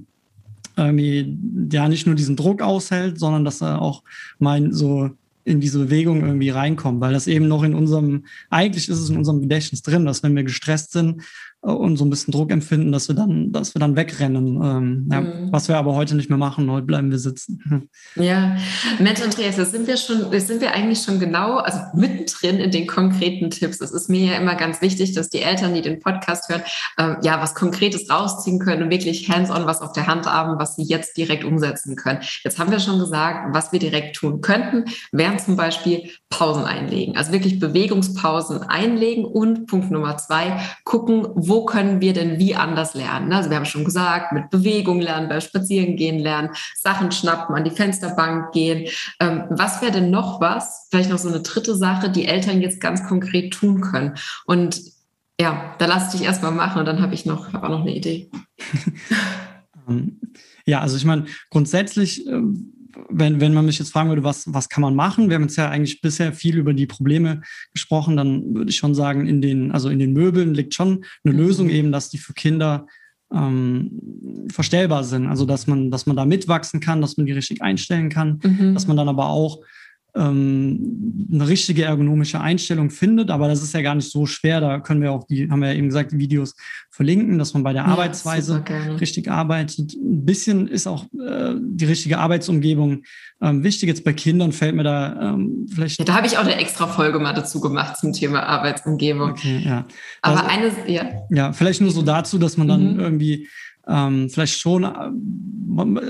irgendwie ja nicht nur diesen Druck aushält, sondern dass er auch mal so in diese Bewegung irgendwie reinkommt, weil das eben noch in unserem, eigentlich ist es in unserem Gedächtnis drin, dass wenn wir gestresst sind, und so ein bisschen Druck empfinden, dass wir dann, dass wir dann wegrennen. Ähm, ja, mhm. Was wir aber heute nicht mehr machen. Heute bleiben wir sitzen. Ja, Mensch, Andreas, da sind wir schon, sind wir eigentlich schon genau, also mittendrin in den konkreten Tipps. Es ist mir ja immer ganz wichtig, dass die Eltern, die den Podcast hören, ähm, ja, was Konkretes rausziehen können und wirklich hands-on was auf der Hand haben, was sie jetzt direkt umsetzen können. Jetzt haben wir schon gesagt, was wir direkt tun könnten, wären zum Beispiel Pausen einlegen. Also wirklich Bewegungspausen einlegen und Punkt Nummer zwei, gucken, wo können wir denn wie anders lernen? Also wir haben schon gesagt, mit Bewegung lernen, bei Spazierengehen lernen, Sachen schnappen, an die Fensterbank gehen. Ähm, was wäre denn noch was? Vielleicht noch so eine dritte Sache, die Eltern jetzt ganz konkret tun können. Und ja, da lass dich erstmal machen und dann habe ich noch, hab auch noch eine Idee. ja, also ich meine, grundsätzlich ähm, wenn, wenn man mich jetzt fragen würde, was, was kann man machen? Wir haben jetzt ja eigentlich bisher viel über die Probleme gesprochen, dann würde ich schon sagen, in den, also in den Möbeln liegt schon eine Lösung mhm. eben, dass die für Kinder ähm, verstellbar sind. Also dass man, dass man da mitwachsen kann, dass man die richtig einstellen kann, mhm. dass man dann aber auch ähm, eine richtige ergonomische Einstellung findet, aber das ist ja gar nicht so schwer. Da können wir auch die, haben wir ja eben gesagt, die Videos verlinken, dass man bei der ja, Arbeitsweise richtig arbeitet. Ein bisschen ist auch äh, die richtige Arbeitsumgebung ähm, wichtig. Jetzt bei Kindern fällt mir da ähm, vielleicht. Ja, da habe ich auch eine extra Folge mal dazu gemacht zum Thema Arbeitsumgebung. Okay, ja. Aber also, eine, ja. Ja, vielleicht nur so dazu, dass man dann mhm. irgendwie ähm, vielleicht schon, äh,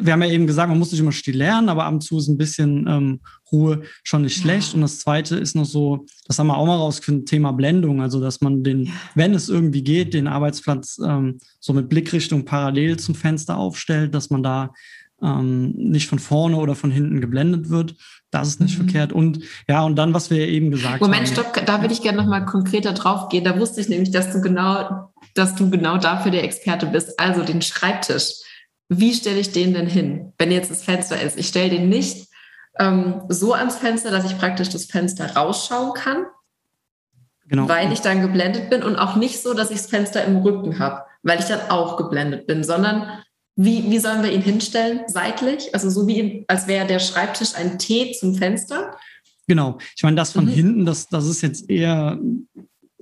wir haben ja eben gesagt, man muss nicht immer still lernen, aber ab und zu ist ein bisschen ähm, Ruhe schon nicht schlecht. Ja. Und das zweite ist noch so, das haben wir auch mal rausgefunden, Thema Blendung. Also, dass man den, ja. wenn es irgendwie geht, den Arbeitsplatz ähm, so mit Blickrichtung parallel zum Fenster aufstellt, dass man da ähm, nicht von vorne oder von hinten geblendet wird. Das ist nicht mhm. verkehrt. Und ja, und dann, was wir eben gesagt Moment, haben. Moment, stopp, da würde ich gerne nochmal konkreter drauf gehen. Da wusste ich nämlich, dass du genau dass du genau dafür der Experte bist. Also den Schreibtisch. Wie stelle ich den denn hin, wenn jetzt das Fenster ist? Ich stelle den nicht ähm, so ans Fenster, dass ich praktisch das Fenster rausschauen kann, genau. weil ich dann geblendet bin und auch nicht so, dass ich das Fenster im Rücken habe, weil ich dann auch geblendet bin, sondern wie, wie sollen wir ihn hinstellen? Seitlich? Also so wie, als wäre der Schreibtisch ein T zum Fenster? Genau. Ich meine, das von mhm. hinten, das, das ist jetzt eher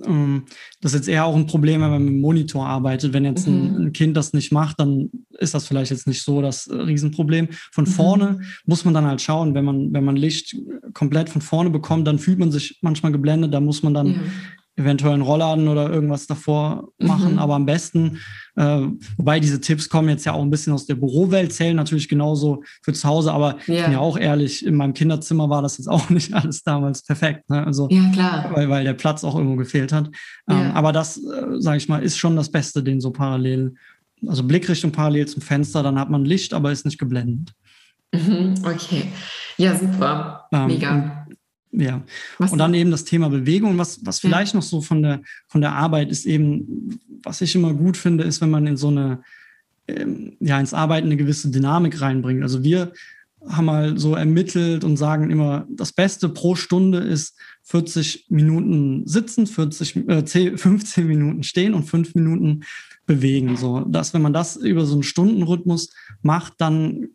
ähm, das ist jetzt eher auch ein Problem, wenn man mit dem Monitor arbeitet. Wenn jetzt ein, mhm. ein, Kind das nicht macht, dann ist das vielleicht jetzt nicht so das Riesenproblem. Von mhm. vorne muss man dann halt schauen, wenn man, wenn man Licht komplett von vorne bekommt, dann fühlt man sich manchmal geblendet, da muss man dann ja eventuell einen Rollladen oder irgendwas davor machen, mhm. aber am besten, äh, wobei diese Tipps kommen jetzt ja auch ein bisschen aus der Bürowelt, zählen natürlich genauso für zu Hause, aber yeah. ich bin ja auch ehrlich, in meinem Kinderzimmer war das jetzt auch nicht alles damals perfekt. Ne? Also, ja, klar. Weil, weil der Platz auch irgendwo gefehlt hat. Ähm, ja. aber das, äh, sage ich mal, ist schon das Beste, den so parallel, also Blickrichtung parallel zum Fenster, dann hat man Licht, aber ist nicht geblendet. Mhm, okay, ja, super, ähm, mega. Ja. Was und dann eben das Thema Bewegung. Was, was vielleicht ja. noch so von der, von der Arbeit ist eben, was ich immer gut finde, ist, wenn man in so eine, ähm, ja, ins Arbeiten eine gewisse Dynamik reinbringt. Also wir haben mal so ermittelt und sagen immer, das Beste pro Stunde ist 40 Minuten sitzen, 40, äh, 10, 15 Minuten stehen und 5 Minuten bewegen. So, dass wenn man das über so einen Stundenrhythmus macht, dann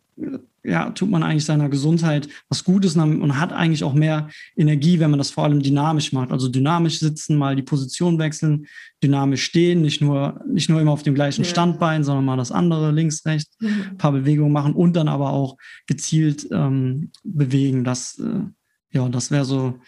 ja, tut man eigentlich seiner Gesundheit was Gutes und hat eigentlich auch mehr Energie, wenn man das vor allem dynamisch macht. Also dynamisch sitzen, mal die Position wechseln, dynamisch stehen, nicht nur, nicht nur immer auf dem gleichen ja. Standbein, sondern mal das andere, links, rechts, mhm. ein paar Bewegungen machen und dann aber auch gezielt ähm, bewegen. Das, äh, ja, das wäre so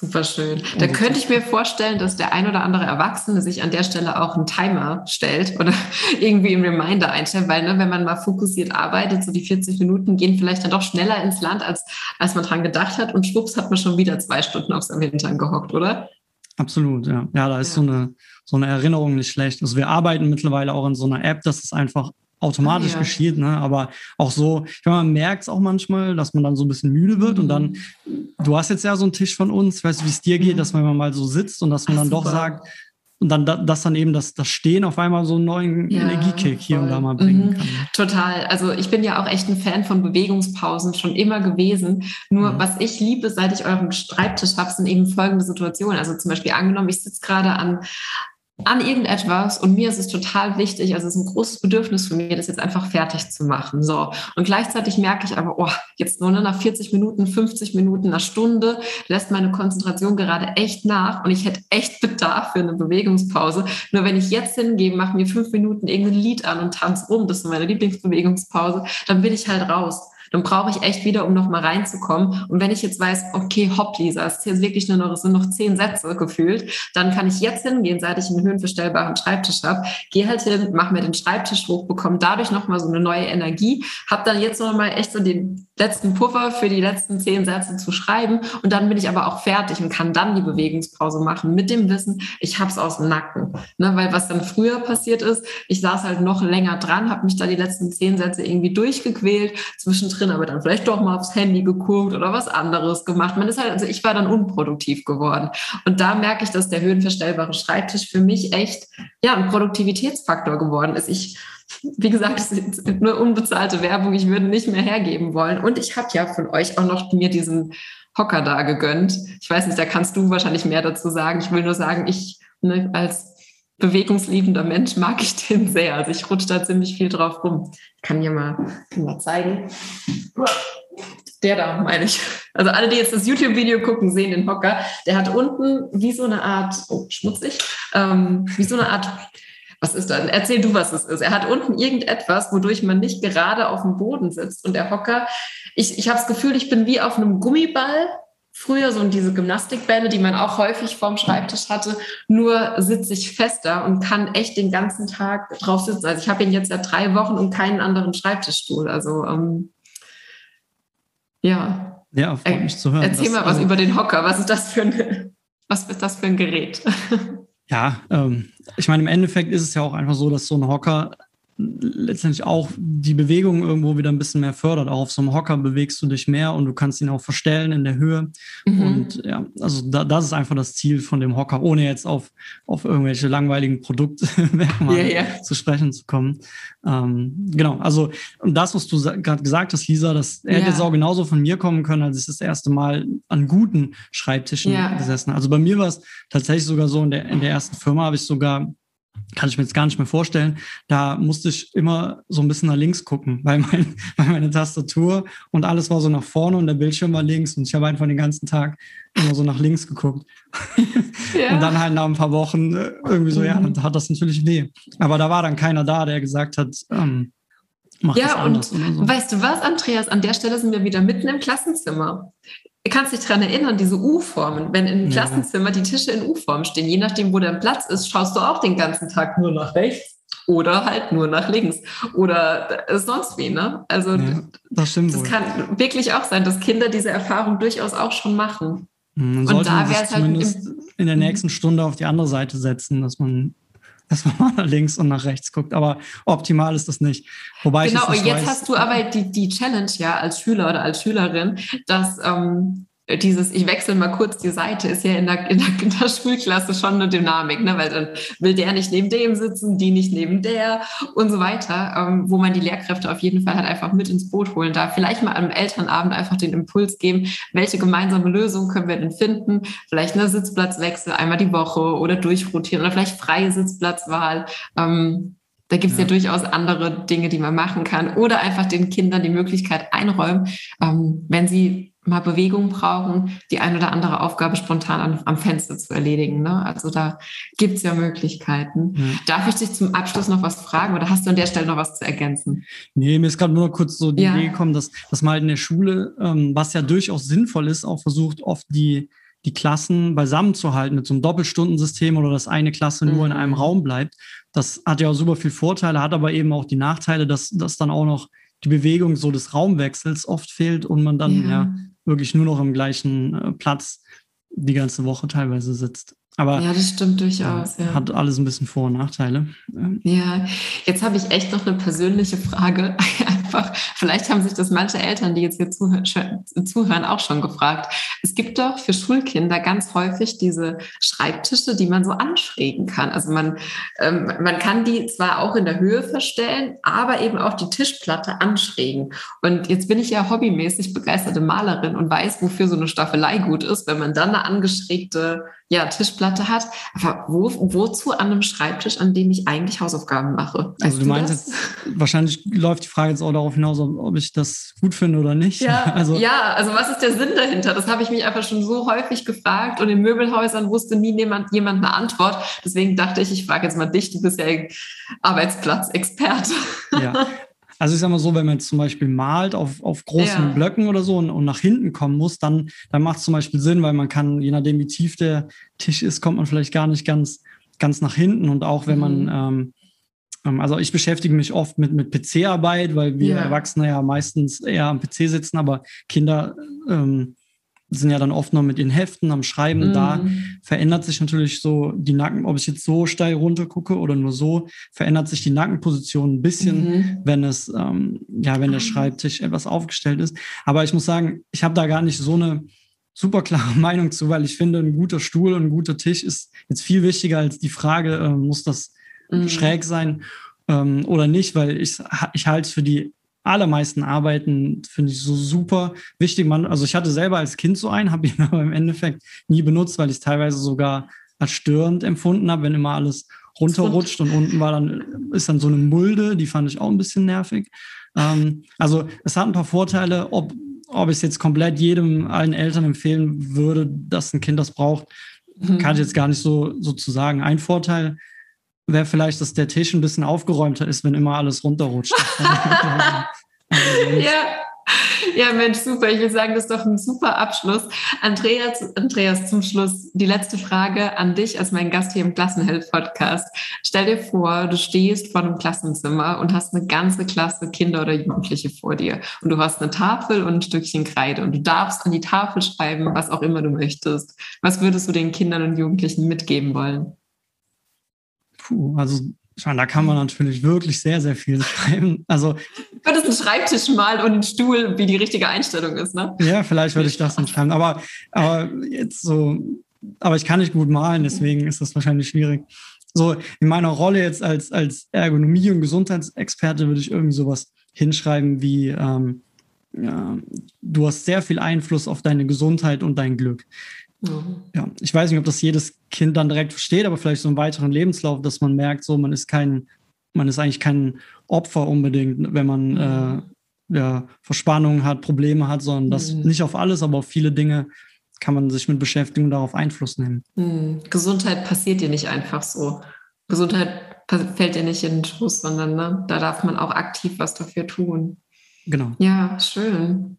Super schön. Da könnte ich mir vorstellen, dass der ein oder andere Erwachsene sich an der Stelle auch einen Timer stellt oder irgendwie einen Reminder einstellt, weil ne, wenn man mal fokussiert arbeitet, so die 40 Minuten gehen vielleicht dann doch schneller ins Land, als, als man dran gedacht hat und schwupps hat man schon wieder zwei Stunden auf seinem Hintern gehockt, oder? Absolut, ja. Ja, da ist ja. so, eine, so eine Erinnerung nicht schlecht. Also wir arbeiten mittlerweile auch in so einer App, dass es einfach automatisch ja. geschieht, ne? aber auch so, ich meine, man merkt es auch manchmal, dass man dann so ein bisschen müde wird mhm. und dann, mhm. du hast jetzt ja so einen Tisch von uns, weißt du, wie es dir geht, mhm. dass man mal so sitzt und dass man Ach, dann super. doch sagt, und dann, dass dann eben das, das Stehen auf einmal so einen neuen ja, Energiekick hier voll. und da mal bringen mhm. kann. Total. Also ich bin ja auch echt ein Fan von Bewegungspausen, schon immer gewesen. Nur mhm. was ich liebe, seit ich euren Schreibtisch habe, sind eben folgende Situationen. Also zum Beispiel angenommen, ich sitze gerade an, an irgendetwas und mir ist es total wichtig, also es ist ein großes Bedürfnis für mich, das jetzt einfach fertig zu machen. So. Und gleichzeitig merke ich aber, oh, jetzt nur nach 40 Minuten, 50 Minuten, einer Stunde lässt meine Konzentration gerade echt nach und ich hätte echt Bedarf für eine Bewegungspause. Nur wenn ich jetzt hingehe, mache mir fünf Minuten irgendein Lied an und tanze rum, das ist meine Lieblingsbewegungspause, dann bin ich halt raus dann brauche ich echt wieder, um nochmal reinzukommen. Und wenn ich jetzt weiß, okay, hopp, Lisa, es ist jetzt wirklich nur noch, es sind noch zehn Sätze gefühlt, dann kann ich jetzt hingehen, seit ich einen höhenverstellbaren Schreibtisch habe, gehe halt hin, mache mir den Schreibtisch hoch, bekomme dadurch nochmal so eine neue Energie, habe dann jetzt nochmal echt so den letzten Puffer für die letzten zehn Sätze zu schreiben und dann bin ich aber auch fertig und kann dann die Bewegungspause machen mit dem Wissen, ich habe es aus dem Nacken. Ne, weil was dann früher passiert ist, ich saß halt noch länger dran, habe mich da die letzten zehn Sätze irgendwie durchgequält, zwischendrin drin, aber dann vielleicht doch mal aufs Handy geguckt oder was anderes gemacht. Man ist halt, also ich war dann unproduktiv geworden. Und da merke ich, dass der höhenverstellbare Schreibtisch für mich echt, ja, ein Produktivitätsfaktor geworden ist. Ich, wie gesagt, es ist nur unbezahlte Werbung. Ich würde nicht mehr hergeben wollen. Und ich habe ja von euch auch noch mir diesen Hocker da gegönnt. Ich weiß nicht, da kannst du wahrscheinlich mehr dazu sagen. Ich will nur sagen, ich ne, als bewegungsliebender Mensch mag ich den sehr. Also ich rutsche da ziemlich viel drauf rum. Ich kann hier mal, kann mal zeigen. Der da, meine ich. Also alle, die jetzt das YouTube-Video gucken, sehen den Hocker. Der hat unten wie so eine Art, oh, schmutzig, ähm, wie so eine Art, was ist da? Erzähl du, was es ist. Er hat unten irgendetwas, wodurch man nicht gerade auf dem Boden sitzt. Und der Hocker, ich, ich habe das Gefühl, ich bin wie auf einem Gummiball früher so diese Gymnastikbälle, die man auch häufig vorm Schreibtisch hatte, nur sitze ich fester und kann echt den ganzen Tag drauf sitzen. Also ich habe ihn jetzt seit drei Wochen und keinen anderen Schreibtischstuhl. Also ähm, ja. Ja, freut mich zu hören. Erzähl mal was also, über den Hocker. Was ist das für ein, was ist das für ein Gerät? Ja, ähm, ich meine, im Endeffekt ist es ja auch einfach so, dass so ein Hocker letztendlich auch die Bewegung irgendwo wieder ein bisschen mehr fördert. Auch auf so einem Hocker bewegst du dich mehr und du kannst ihn auch verstellen in der Höhe. Mhm. Und ja, also da, das ist einfach das Ziel von dem Hocker, ohne jetzt auf, auf irgendwelche langweiligen Produktmerkmale yeah, yeah. zu sprechen zu kommen. Ähm, genau, also und das, was du gerade gesagt hast, Lisa, das yeah. hätte jetzt auch genauso von mir kommen können, als ich das erste Mal an guten Schreibtischen gesessen. Also bei mir war es tatsächlich sogar so, in der, in der ersten Firma habe ich sogar kann ich mir jetzt gar nicht mehr vorstellen. Da musste ich immer so ein bisschen nach links gucken, weil, mein, weil meine Tastatur und alles war so nach vorne und der Bildschirm war links und ich habe einfach den ganzen Tag immer so nach links geguckt. Ja. Und dann halt nach ein paar Wochen äh, irgendwie so, mhm. ja, dann hat das natürlich weh. Aber da war dann keiner da, der gesagt hat, ähm, mach ja, das anders. Ja, und so. weißt du was, Andreas, an der Stelle sind wir wieder mitten im Klassenzimmer. Du kannst dich daran erinnern, diese U-Formen, wenn im Klassenzimmer die Tische in U-Form stehen, je nachdem, wo der Platz ist, schaust du auch den ganzen Tag nur nach rechts oder halt nur nach links oder sonst wie. Ne? Also ja, das, stimmt das kann wirklich auch sein, dass Kinder diese Erfahrung durchaus auch schon machen. Man und da wäre es halt in der nächsten Stunde auf die andere Seite setzen, dass man dass man mal nach links und nach rechts guckt. Aber optimal ist das nicht. Wobei genau, und jetzt weiß, hast du aber die, die Challenge ja als Schüler oder als Schülerin, dass ähm, dieses, ich wechsle mal kurz die Seite, ist ja in der, in der, in der Schulklasse schon eine Dynamik, ne? weil dann will der nicht neben dem sitzen, die nicht neben der und so weiter, ähm, wo man die Lehrkräfte auf jeden Fall halt einfach mit ins Boot holen darf. Vielleicht mal am Elternabend einfach den Impuls geben, welche gemeinsame Lösung können wir denn finden? Vielleicht eine Sitzplatzwechsel einmal die Woche oder durchrotieren oder vielleicht freie Sitzplatzwahl. Ähm, da gibt es ja. ja. durchaus andere Dinge, die man machen kann. Oder einfach den Kindern die Möglichkeit einräumen, ähm, wenn sie mal Bewegung brauchen, die ein oder andere Aufgabe spontan an, am Fenster zu erledigen. Ne? Also da gibt es ja Möglichkeiten. Ja. Darf ich dich zum Abschluss noch was fragen oder hast du an der Stelle noch was zu ergänzen? Nee, mir ist gerade nur kurz so die ja. Idee gekommen, dass, dass man halt in der Schule, ähm, was ja durchaus sinnvoll ist, auch versucht, oft die, die Klassen beisammen zu halten mit so einem Doppelstundensystem oder dass eine Klasse nur mhm. in einem Raum bleibt. Das hat ja auch super viele Vorteile, hat aber eben auch die Nachteile, dass, dass dann auch noch die Bewegung so des Raumwechsels oft fehlt und man dann ja, ja wirklich nur noch im gleichen äh, Platz die ganze Woche teilweise sitzt. Aber ja, das stimmt durchaus. Ja. Hat alles ein bisschen Vor- und Nachteile. Ja, jetzt habe ich echt noch eine persönliche Frage. Einfach, vielleicht haben sich das manche Eltern, die jetzt hier zuhören, auch schon gefragt. Es gibt doch für Schulkinder ganz häufig diese Schreibtische, die man so anschrägen kann. Also man, ähm, man kann die zwar auch in der Höhe verstellen, aber eben auch die Tischplatte anschrägen. Und jetzt bin ich ja hobbymäßig begeisterte Malerin und weiß, wofür so eine Staffelei gut ist, wenn man dann eine angeschrägte ja, Tischplatte hat. Aber wo, wozu an einem Schreibtisch, an dem ich eigentlich Hausaufgaben mache? Weißt also du, meinst das? jetzt, wahrscheinlich läuft die Frage jetzt auch darauf hinaus, ob ich das gut finde oder nicht. Ja, also, ja, also was ist der Sinn dahinter? Das habe ich mich einfach schon so häufig gefragt und in Möbelhäusern wusste nie jemand, jemand eine Antwort. Deswegen dachte ich, ich frage jetzt mal dich, du bist ja Arbeitsplatzexperte. Ja, Also ich sag mal so, wenn man jetzt zum Beispiel malt auf, auf großen ja. Blöcken oder so und, und, nach hinten kommen muss, dann, dann macht es zum Beispiel Sinn, weil man kann, je nachdem wie tief der Tisch ist, kommt man vielleicht gar nicht ganz, ganz nach hinten. Und auch wenn mhm. man, ähm, ähm also ich beschäftige mich oft mit, mit PC-Arbeit, weil wir ja. Erwachsene ja meistens eher am PC sitzen, aber Kinder ähm, sind ja dann oft noch mit ihren Heften am Schreiben. Mhm. Da verändert sich natürlich so die Nacken, ob ich jetzt so steil runter gucke oder nur so, verändert sich die Nackenposition ein bisschen, mhm. wenn es, ähm, ja, wenn der Schreibtisch etwas aufgestellt ist. Aber ich muss sagen, ich habe da gar nicht so eine super klare Meinung zu, weil ich finde, ein guter Stuhl und ein guter Tisch ist jetzt viel wichtiger als die Frage, äh, muss das mhm. schräg sein ähm, oder nicht, weil ich, ich halte es für die allermeisten Arbeiten finde ich so super wichtig. Man, also ich hatte selber als Kind so einen, habe ihn aber im Endeffekt nie benutzt, weil ich es teilweise sogar als störend empfunden habe, wenn immer alles runterrutscht und unten war dann, ist dann so eine Mulde, die fand ich auch ein bisschen nervig. Ähm, also es hat ein paar Vorteile, ob, ob ich es jetzt komplett jedem, allen Eltern empfehlen würde, dass ein Kind das braucht, mhm. kann ich jetzt gar nicht so, so zu sagen. Ein Vorteil wäre vielleicht, dass der Tisch ein bisschen aufgeräumter ist, wenn immer alles runterrutscht. ja. Ja, Mensch, super. Ich will sagen, das ist doch ein super Abschluss. Andreas, Andreas, zum Schluss die letzte Frage an dich als mein Gast hier im Klassenheld-Podcast. Stell dir vor, du stehst vor einem Klassenzimmer und hast eine ganze Klasse Kinder oder Jugendliche vor dir. Und du hast eine Tafel und ein Stückchen Kreide und du darfst an die Tafel schreiben, was auch immer du möchtest. Was würdest du den Kindern und Jugendlichen mitgeben wollen? Puh, also ich meine, da kann man natürlich wirklich sehr, sehr viel schreiben. Also du würdest einen Schreibtisch malen und einen Stuhl, wie die richtige Einstellung ist, ne? Ja, vielleicht würde ich das dann schreiben. Aber, aber jetzt so, aber ich kann nicht gut malen, deswegen ist das wahrscheinlich schwierig. So in meiner Rolle jetzt als, als Ergonomie- und Gesundheitsexperte würde ich irgendwie sowas hinschreiben wie ähm, ja, du hast sehr viel Einfluss auf deine Gesundheit und dein Glück Mhm. Ja, ich weiß nicht, ob das jedes Kind dann direkt versteht, aber vielleicht so im weiteren Lebenslauf, dass man merkt, so man ist kein, man ist eigentlich kein Opfer unbedingt, wenn man mhm. äh, ja, Verspannungen hat, Probleme hat, sondern das mhm. nicht auf alles, aber auf viele Dinge kann man sich mit beschäftigen und darauf Einfluss nehmen. Mhm. Gesundheit passiert dir nicht einfach so. Gesundheit fällt dir nicht in den Schoß, sondern ne, da darf man auch aktiv was dafür tun. Genau. Ja, schön.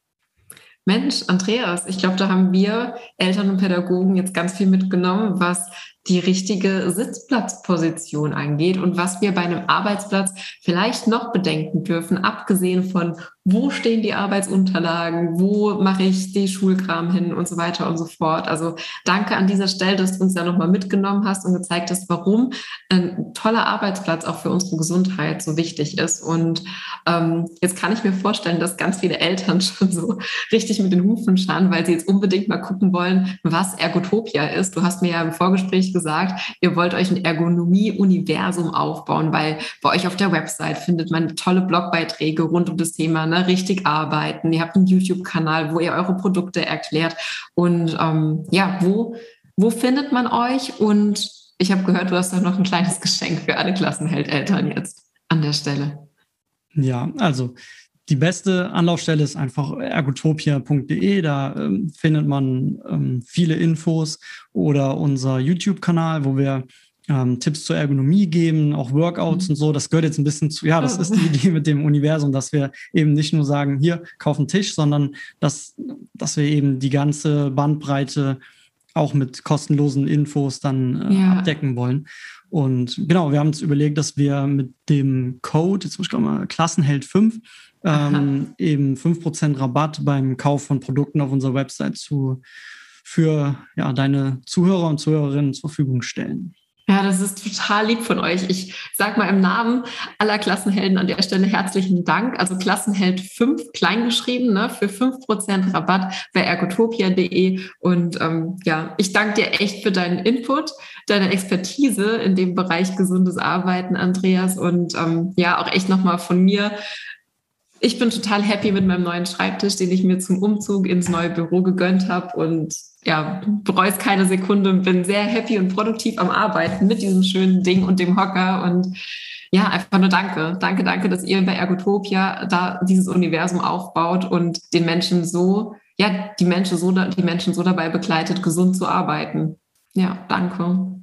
Mensch, Andreas, ich glaube, da haben wir Eltern und Pädagogen jetzt ganz viel mitgenommen, was die richtige Sitzplatzposition angeht und was wir bei einem Arbeitsplatz vielleicht noch bedenken dürfen, abgesehen von, wo stehen die Arbeitsunterlagen, wo mache ich die Schulkram hin und so weiter und so fort. Also danke an dieser Stelle, dass du uns da nochmal mitgenommen hast und gezeigt hast, warum ein toller Arbeitsplatz auch für unsere Gesundheit so wichtig ist. Und ähm, jetzt kann ich mir vorstellen, dass ganz viele Eltern schon so richtig mit den Hufen schauen, weil sie jetzt unbedingt mal gucken wollen, was Ergotopia ist. Du hast mir ja im Vorgespräch gesagt, ihr wollt euch ein Ergonomie-Universum aufbauen, weil bei euch auf der Website findet man tolle Blogbeiträge rund um das Thema ne, richtig arbeiten. Ihr habt einen YouTube-Kanal, wo ihr eure Produkte erklärt. Und ähm, ja, wo, wo findet man euch? Und ich habe gehört, du hast auch noch ein kleines Geschenk für alle Klassenheldeltern jetzt an der Stelle. Ja, also die beste Anlaufstelle ist einfach ergotopia.de. Da ähm, findet man ähm, viele Infos oder unser YouTube-Kanal, wo wir ähm, Tipps zur Ergonomie geben, auch Workouts mhm. und so. Das gehört jetzt ein bisschen zu, ja, das ist die Idee mit dem Universum, dass wir eben nicht nur sagen, hier, kauf einen Tisch, sondern dass, dass wir eben die ganze Bandbreite auch mit kostenlosen Infos dann äh, ja. abdecken wollen. Und genau, wir haben uns überlegt, dass wir mit dem Code, jetzt muss ich glaube mal, Klassenheld 5, ähm, eben 5% Rabatt beim Kauf von Produkten auf unserer Website zu, für ja, deine Zuhörer und Zuhörerinnen zur Verfügung stellen. Ja, das ist total lieb von euch. Ich sage mal im Namen aller Klassenhelden an der Stelle herzlichen Dank. Also Klassenheld 5 kleingeschrieben ne, für 5% Rabatt bei ergotopia.de. Und ähm, ja, ich danke dir echt für deinen Input, deine Expertise in dem Bereich gesundes Arbeiten, Andreas. Und ähm, ja, auch echt nochmal von mir ich bin total happy mit meinem neuen Schreibtisch, den ich mir zum Umzug ins neue Büro gegönnt habe und ja, bereue es keine Sekunde und bin sehr happy und produktiv am Arbeiten mit diesem schönen Ding und dem Hocker und ja, einfach nur danke. Danke, danke, dass ihr bei Ergotopia da dieses Universum aufbaut und den Menschen so, ja, die Menschen so, die Menschen so dabei begleitet, gesund zu arbeiten. Ja, danke.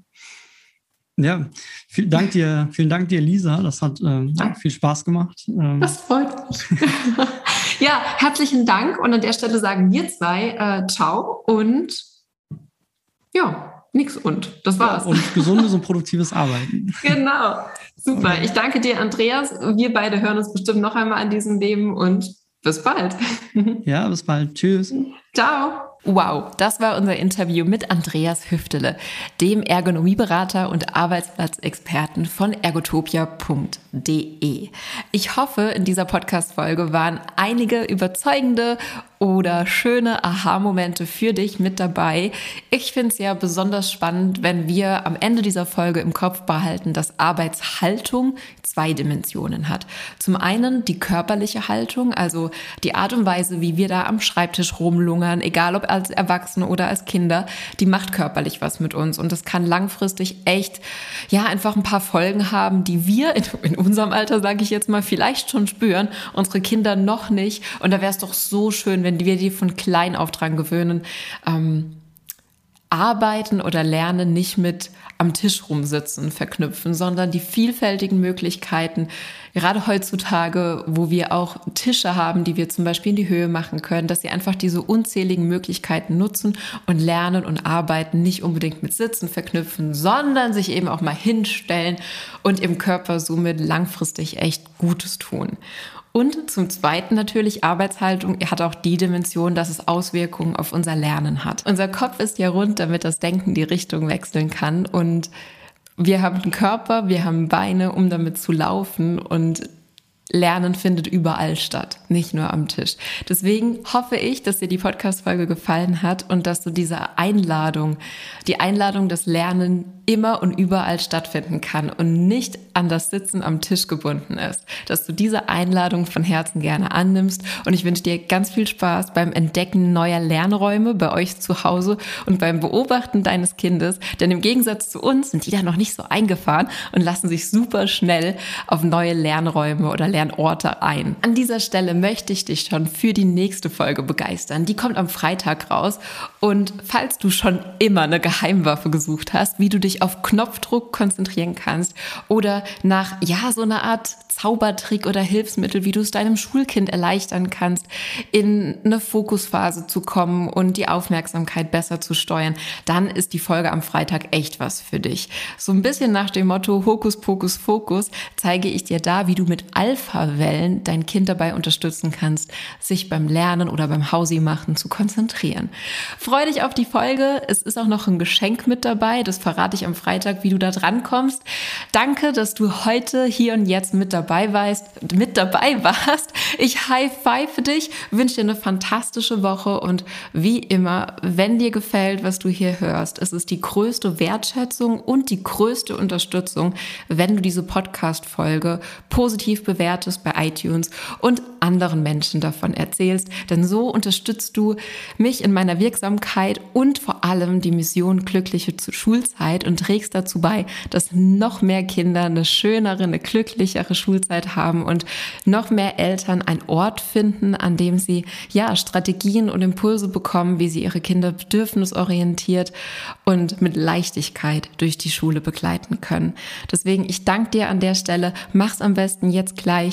Ja, vielen Dank dir, vielen Dank dir, Lisa. Das hat ähm, viel Spaß gemacht. Ähm. Das freut mich. ja, herzlichen Dank. Und an der Stelle sagen wir zwei äh, Ciao und ja, nix und. Das war's. Ja, und gesundes und produktives Arbeiten. Genau. Super. Ich danke dir, Andreas. Wir beide hören uns bestimmt noch einmal an diesem Leben und bis bald. ja, bis bald. Tschüss. Ciao. Wow, das war unser Interview mit Andreas Hüftele, dem Ergonomieberater und Arbeitsplatzexperten von ergotopia.de. Ich hoffe, in dieser Podcast-Folge waren einige überzeugende oder schöne Aha-Momente für dich mit dabei. Ich finde es ja besonders spannend, wenn wir am Ende dieser Folge im Kopf behalten, dass Arbeitshaltung zwei Dimensionen hat. Zum einen die körperliche Haltung, also die Art und Weise, wie wir da am Schreibtisch rumlungern, egal ob als Erwachsene oder als Kinder, die macht körperlich was mit uns und das kann langfristig echt, ja, einfach ein paar Folgen haben, die wir in, in unserem Alter, sage ich jetzt mal, vielleicht schon spüren, unsere Kinder noch nicht und da wäre es doch so schön, wenn wir die von klein auf dran gewöhnen, ähm, Arbeiten oder Lernen nicht mit am Tisch rumsitzen verknüpfen, sondern die vielfältigen Möglichkeiten, gerade heutzutage, wo wir auch Tische haben, die wir zum Beispiel in die Höhe machen können, dass sie einfach diese unzähligen Möglichkeiten nutzen und lernen und arbeiten, nicht unbedingt mit Sitzen verknüpfen, sondern sich eben auch mal hinstellen und im Körper somit langfristig echt Gutes tun. Und zum Zweiten natürlich Arbeitshaltung hat auch die Dimension, dass es Auswirkungen auf unser Lernen hat. Unser Kopf ist ja rund, damit das Denken die Richtung wechseln kann. Und wir haben einen Körper, wir haben Beine, um damit zu laufen. Und Lernen findet überall statt, nicht nur am Tisch. Deswegen hoffe ich, dass dir die Podcast-Folge gefallen hat und dass du diese Einladung, die Einladung, dass Lernen immer und überall stattfinden kann und nicht an das Sitzen am Tisch gebunden ist, dass du diese Einladung von Herzen gerne annimmst und ich wünsche dir ganz viel Spaß beim Entdecken neuer Lernräume bei euch zu Hause und beim Beobachten deines Kindes, denn im Gegensatz zu uns sind die da noch nicht so eingefahren und lassen sich super schnell auf neue Lernräume oder Lernorte ein. An dieser Stelle möchte ich dich schon für die nächste Folge begeistern. Die kommt am Freitag raus und falls du schon immer eine Geheimwaffe gesucht hast, wie du dich auf Knopfdruck konzentrieren kannst oder nach, ja, so einer Art Zaubertrick oder Hilfsmittel, wie du es deinem Schulkind erleichtern kannst, in eine Fokusphase zu kommen und die Aufmerksamkeit besser zu steuern, dann ist die Folge am Freitag echt was für dich. So ein bisschen nach dem Motto Hokus Pokus Fokus zeige ich dir da, wie du mit Alpha-Wellen dein Kind dabei unterstützen kannst, sich beim Lernen oder beim Hausi machen zu konzentrieren. Freu dich auf die Folge. Es ist auch noch ein Geschenk mit dabei. Das verrate ich am Freitag, wie du da dran kommst. Danke, dass du heute hier und jetzt mit dabei warst, mit dabei warst. Ich high five für dich, wünsche dir eine fantastische Woche und wie immer, wenn dir gefällt, was du hier hörst, es ist die größte Wertschätzung und die größte Unterstützung, wenn du diese Podcast-Folge positiv bewertest bei iTunes und anderen Menschen davon erzählst, denn so unterstützt du mich in meiner Wirksamkeit und vor allem die Mission glückliche Schulzeit und trägst dazu bei, dass noch mehr Kinder eine schönere, eine glücklichere Schulzeit haben und noch mehr Eltern einen Ort finden, an dem sie ja Strategien und Impulse bekommen, wie sie ihre Kinder bedürfnisorientiert und mit Leichtigkeit durch die Schule begleiten können. Deswegen, ich danke dir an der Stelle. Mach's am besten jetzt gleich,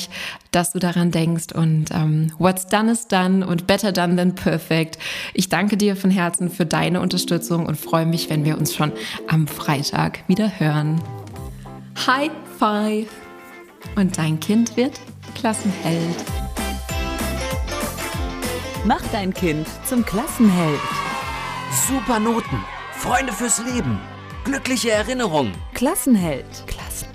dass du daran denkst und ähm, what's done is done und better done than perfect. Ich danke dir von Herzen für deine Unterstützung und freue mich, wenn wir uns schon am Freitag wieder hören. High Five! Und dein Kind wird Klassenheld. Mach dein Kind zum Klassenheld. Super Noten, Freunde fürs Leben, glückliche Erinnerungen. Klassenheld. Klassenheld.